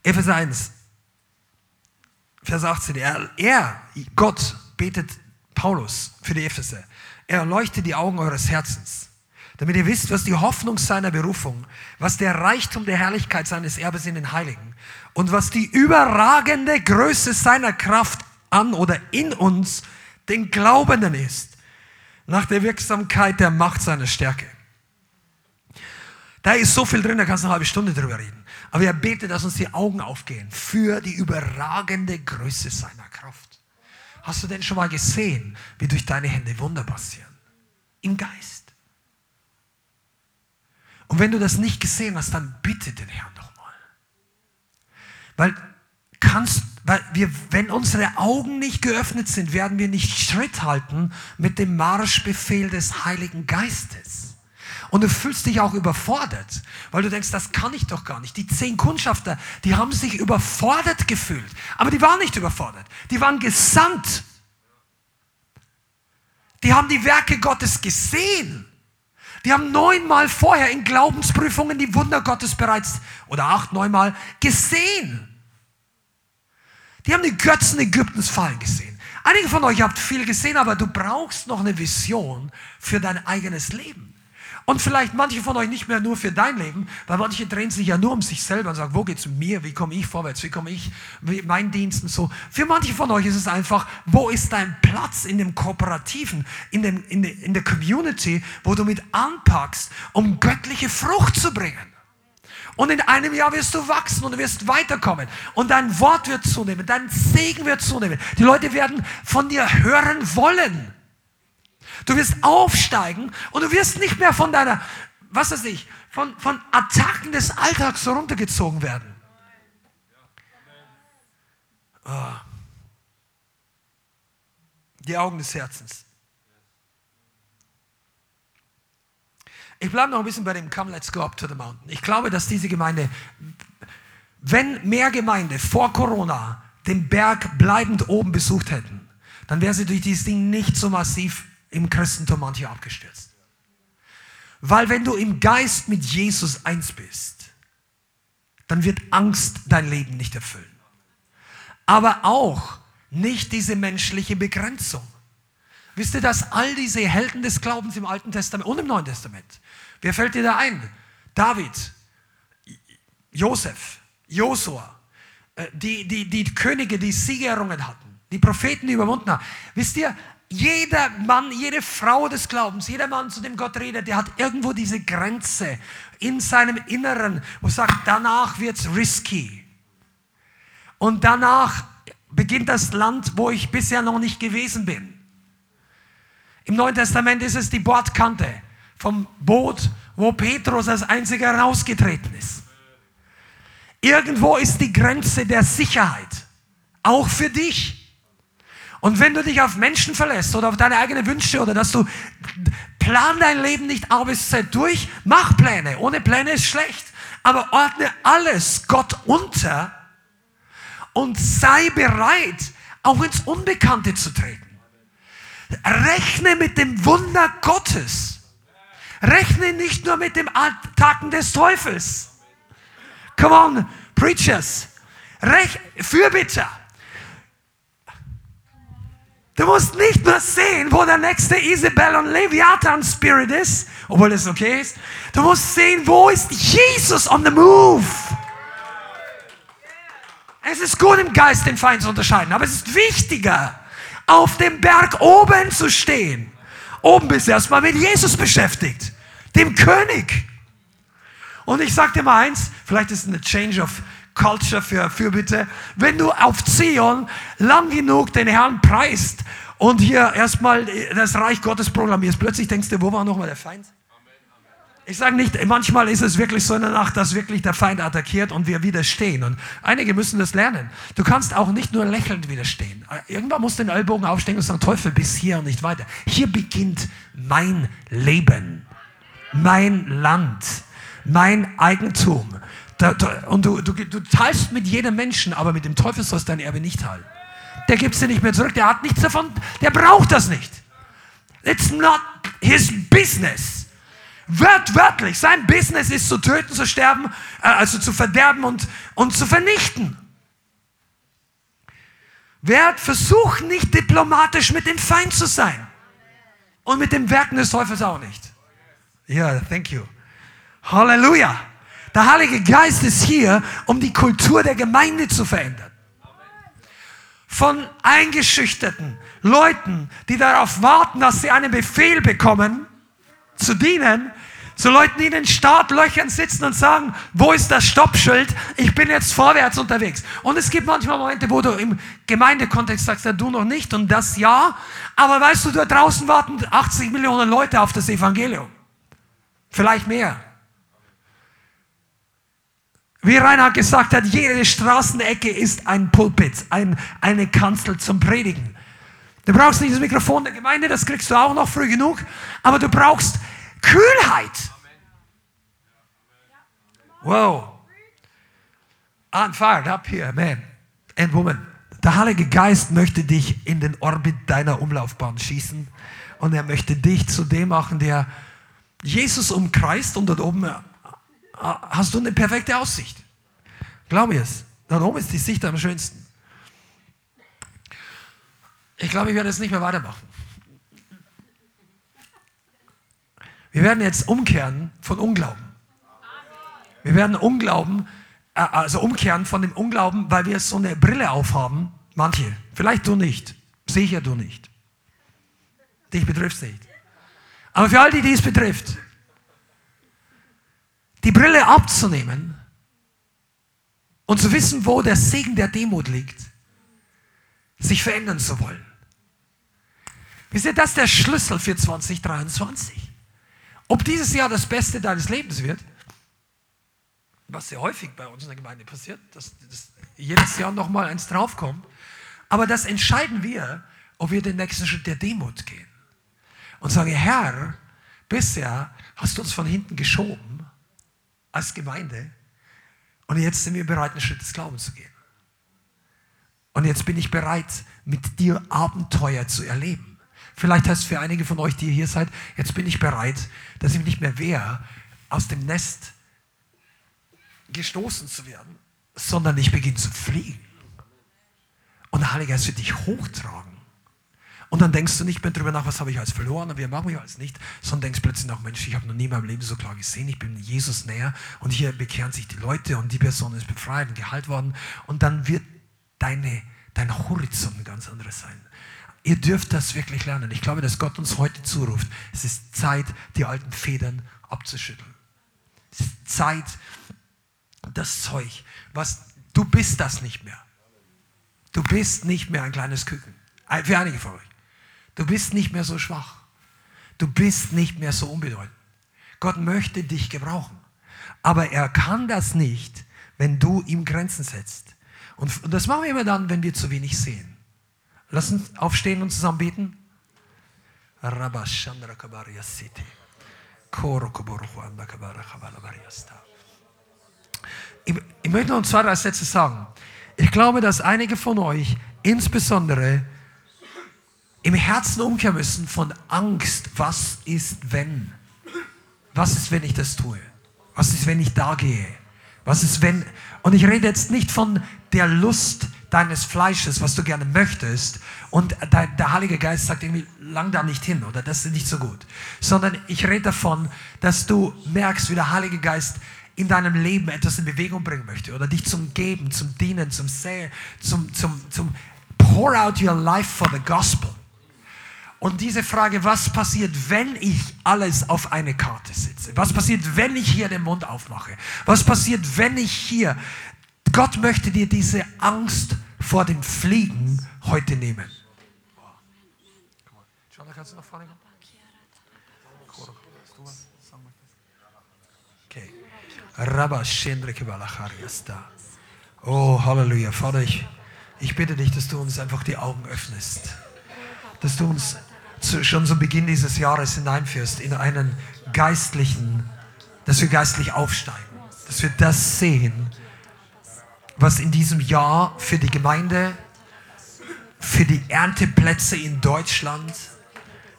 Epheser 1, Vers 18. Er, er, Gott, betet Paulus für die Epheser. Er erleuchtet die Augen eures Herzens, damit ihr wisst, was die Hoffnung seiner Berufung, was der Reichtum der Herrlichkeit seines Erbes in den Heiligen und was die überragende Größe seiner Kraft an oder in uns, den Glaubenden ist, nach der Wirksamkeit der Macht seiner Stärke. Da ist so viel drin, da kannst du eine halbe Stunde drüber reden. Aber er betet, dass uns die Augen aufgehen für die überragende Größe seiner Kraft. Hast du denn schon mal gesehen, wie durch deine Hände Wunder passieren? Im Geist. Und wenn du das nicht gesehen hast, dann bitte den Herrn doch mal. Weil kannst, weil wir, wenn unsere Augen nicht geöffnet sind, werden wir nicht Schritt halten mit dem Marschbefehl des Heiligen Geistes. Und du fühlst dich auch überfordert, weil du denkst, das kann ich doch gar nicht. Die zehn Kundschafter, die haben sich überfordert gefühlt. Aber die waren nicht überfordert. Die waren gesandt. Die haben die Werke Gottes gesehen. Die haben neunmal vorher in Glaubensprüfungen die Wunder Gottes bereits, oder acht, neunmal, gesehen. Die haben die Götzen Ägyptens fallen gesehen. Einige von euch habt viel gesehen, aber du brauchst noch eine Vision für dein eigenes Leben. Und vielleicht manche von euch nicht mehr nur für dein Leben, weil manche drehen sich ja nur um sich selber und sagen, wo geht's mir? Wie komme ich vorwärts? Wie komme ich mit meinen Diensten so? Für manche von euch ist es einfach, wo ist dein Platz in dem Kooperativen, in, dem, in, de, in der Community, wo du mit anpackst, um göttliche Frucht zu bringen? Und in einem Jahr wirst du wachsen und du wirst weiterkommen. Und dein Wort wird zunehmen, dein Segen wird zunehmen. Die Leute werden von dir hören wollen. Du wirst aufsteigen und du wirst nicht mehr von deiner, was weiß ich, von, von Attacken des Alltags runtergezogen werden. Oh. Die Augen des Herzens. Ich bleibe noch ein bisschen bei dem Come, let's go up to the mountain. Ich glaube, dass diese Gemeinde, wenn mehr Gemeinde vor Corona den Berg bleibend oben besucht hätten, dann wäre sie durch dieses Ding nicht so massiv im Christentum manche abgestürzt. Weil wenn du im Geist mit Jesus eins bist, dann wird Angst dein Leben nicht erfüllen. Aber auch nicht diese menschliche Begrenzung. Wisst ihr, dass all diese Helden des Glaubens im Alten Testament und im Neuen Testament, wer fällt dir da ein? David, Josef, Josua, äh, die, die, die Könige, die Siegerungen hatten, die Propheten, die überwunden haben. Wisst ihr, jeder Mann, jede Frau des Glaubens, jeder Mann, zu dem Gott redet, der hat irgendwo diese Grenze in seinem Inneren, wo sagt, danach wird es risky. Und danach beginnt das Land, wo ich bisher noch nicht gewesen bin. Im Neuen Testament ist es die Bordkante vom Boot, wo Petrus als einziger rausgetreten ist. Irgendwo ist die Grenze der Sicherheit, auch für dich. Und wenn du dich auf Menschen verlässt oder auf deine eigenen Wünsche oder dass du plan dein Leben nicht A bis Z durch, mach Pläne. Ohne Pläne ist schlecht. Aber ordne alles Gott unter und sei bereit, auch ins Unbekannte zu treten. Rechne mit dem Wunder Gottes. Rechne nicht nur mit dem Attacken des Teufels. Come on, Preachers. Rech Fürbitter. Du musst nicht nur sehen, wo der nächste Isabel und Leviathan Spirit ist, obwohl das okay ist. Du musst sehen, wo ist Jesus on the move. Es ist gut im Geist den Feind zu unterscheiden, aber es ist wichtiger, auf dem Berg oben zu stehen. Oben bist du erstmal mit Jesus beschäftigt, dem König. Und ich sag dir mal eins, vielleicht ist es eine Change of Culture für Fürbitte. Wenn du auf Zion lang genug den Herrn preist und hier erstmal das Reich Gottes programmierst, plötzlich denkst du, wo war nochmal der Feind? Ich sage nicht, manchmal ist es wirklich so in der Nacht, dass wirklich der Feind attackiert und wir widerstehen. Und einige müssen das lernen. Du kannst auch nicht nur lächelnd widerstehen. Irgendwann musst du den Ellbogen aufstehen und sagen, Teufel, bis hier und nicht weiter. Hier beginnt mein Leben, mein Land, mein Eigentum. Und du, du, du teilst mit jedem Menschen, aber mit dem Teufel sollst du dein Erbe nicht teilen. Der gibt es dir nicht mehr zurück, der hat nichts davon, der braucht das nicht. It's not his business. Wörtlich, sein Business ist zu töten, zu sterben, äh, also zu verderben und, und zu vernichten. Wer versucht nicht diplomatisch mit dem Feind zu sein. Und mit dem Werken des Teufels auch nicht. Ja, yeah, thank you. Halleluja. Der Heilige Geist ist hier, um die Kultur der Gemeinde zu verändern. Von eingeschüchterten Leuten, die darauf warten, dass sie einen Befehl bekommen, zu dienen, zu Leuten, die in den Startlöchern sitzen und sagen, wo ist das Stoppschild? Ich bin jetzt vorwärts unterwegs. Und es gibt manchmal Momente, wo du im Gemeindekontext sagst, ja, du noch nicht und das ja. Aber weißt du, da draußen warten 80 Millionen Leute auf das Evangelium. Vielleicht mehr. Wie Reinhard gesagt hat, jede Straßenecke ist ein Pulpit, ein, eine Kanzel zum Predigen. Du brauchst nicht das Mikrofon der Gemeinde, das kriegst du auch noch früh genug, aber du brauchst Kühlheit. Wow. I'm fired up here, man and woman. Der Heilige Geist möchte dich in den Orbit deiner Umlaufbahn schießen und er möchte dich zu dem machen, der Jesus umkreist und dort oben hast du eine perfekte Aussicht. Glaub mir es. Oben ist die Sicht am schönsten. Ich glaube, ich werde jetzt nicht mehr weitermachen. Wir werden jetzt umkehren von Unglauben. Wir werden Unglauben, äh, also umkehren von dem Unglauben, weil wir so eine Brille aufhaben. Manche, vielleicht du nicht. Sicher du nicht. Dich betrifft es nicht. Aber für all die, die es betrifft, die Brille abzunehmen und zu wissen, wo der Segen der Demut liegt, sich verändern zu wollen. Wisst ihr, das ist der Schlüssel für 2023. Ob dieses Jahr das Beste deines Lebens wird, was sehr häufig bei uns in der Gemeinde passiert, dass, dass jedes Jahr nochmal eins draufkommt, aber das entscheiden wir, ob wir den nächsten Schritt der Demut gehen und sagen, Herr, bisher hast du uns von hinten geschoben als Gemeinde und jetzt sind wir bereit, einen Schritt des Glaubens zu gehen. Und jetzt bin ich bereit, mit dir Abenteuer zu erleben. Vielleicht heißt es für einige von euch, die hier seid, jetzt bin ich bereit, dass ich nicht mehr wehre, aus dem Nest gestoßen zu werden, sondern ich beginne zu fliegen. Und der Heilige Geist wird dich hochtragen. Und dann denkst du nicht mehr darüber nach, was habe ich alles verloren und wie mache ich alles nicht, sondern denkst plötzlich nach, Mensch, ich habe noch nie in meinem Leben so klar gesehen, ich bin Jesus näher und hier bekehren sich die Leute und die Person ist befreit und geheilt worden und dann wird deine, dein Horizont ein ganz anderes sein. Ihr dürft das wirklich lernen. Ich glaube, dass Gott uns heute zuruft. Es ist Zeit, die alten Federn abzuschütteln. Es ist Zeit, das Zeug, was du bist das nicht mehr. Du bist nicht mehr ein kleines Küken. Für einige von euch. Du bist nicht mehr so schwach. Du bist nicht mehr so unbedeutend. Gott möchte dich gebrauchen. Aber er kann das nicht, wenn du ihm Grenzen setzt. Und das machen wir immer dann, wenn wir zu wenig sehen. Lass uns aufstehen und zusammen beten. Ich, ich möchte noch zwei, drei Sätze sagen. Ich glaube, dass einige von euch insbesondere im Herzen umkehren müssen von Angst. Was ist, wenn? Was ist, wenn ich das tue? Was ist, wenn ich da gehe? Was ist, wenn. Und ich rede jetzt nicht von der Lust, deines Fleisches, was du gerne möchtest, und der Heilige Geist sagt irgendwie, lang da nicht hin oder das ist nicht so gut. Sondern ich rede davon, dass du merkst, wie der Heilige Geist in deinem Leben etwas in Bewegung bringen möchte oder dich zum Geben, zum Dienen, zum Säen, zum, zum, zum Pour out your life for the gospel. Und diese Frage, was passiert, wenn ich alles auf eine Karte setze? Was passiert, wenn ich hier den Mund aufmache? Was passiert, wenn ich hier Gott möchte dir diese Angst vor dem Fliegen heute nehmen. Okay. Oh, Halleluja. Vater, ich, ich bitte dich, dass du uns einfach die Augen öffnest. Dass du uns zu, schon zu Beginn dieses Jahres hineinführst in einen geistlichen, dass wir geistlich aufsteigen. Dass wir das sehen, was in diesem Jahr für die Gemeinde, für die Ernteplätze in Deutschland,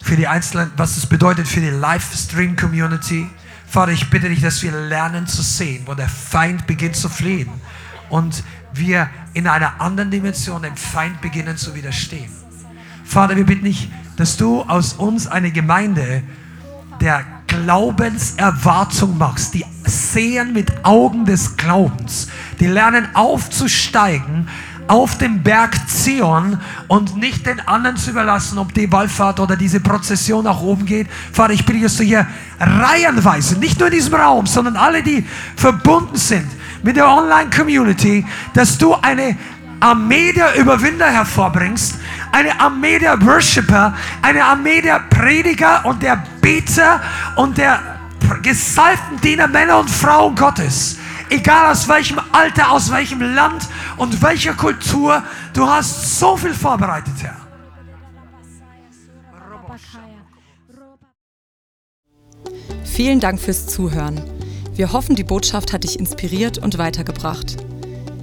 für die einzelnen, was es bedeutet für die Livestream-Community. Vater, ich bitte dich, dass wir lernen zu sehen, wo der Feind beginnt zu fliehen und wir in einer anderen Dimension dem Feind beginnen zu widerstehen. Vater, wir bitten dich, dass du aus uns eine Gemeinde der Glaubenserwartung machst, die sehen mit Augen des Glaubens, die lernen aufzusteigen auf dem Berg Zion und nicht den anderen zu überlassen, ob die Wallfahrt oder diese Prozession nach oben geht. Vater, ich bitte, dass du hier reihenweise, nicht nur in diesem Raum, sondern alle, die verbunden sind mit der Online-Community, dass du eine Armee der Überwinder hervorbringst, eine Armee der Worshipper, eine Armee der Prediger und der Beter und der gesalbten Diener, Männer und Frauen Gottes egal aus welchem Alter, aus welchem Land und welcher Kultur, du hast so viel vorbereitet, Herr. Vielen Dank fürs Zuhören. Wir hoffen, die Botschaft hat dich inspiriert und weitergebracht.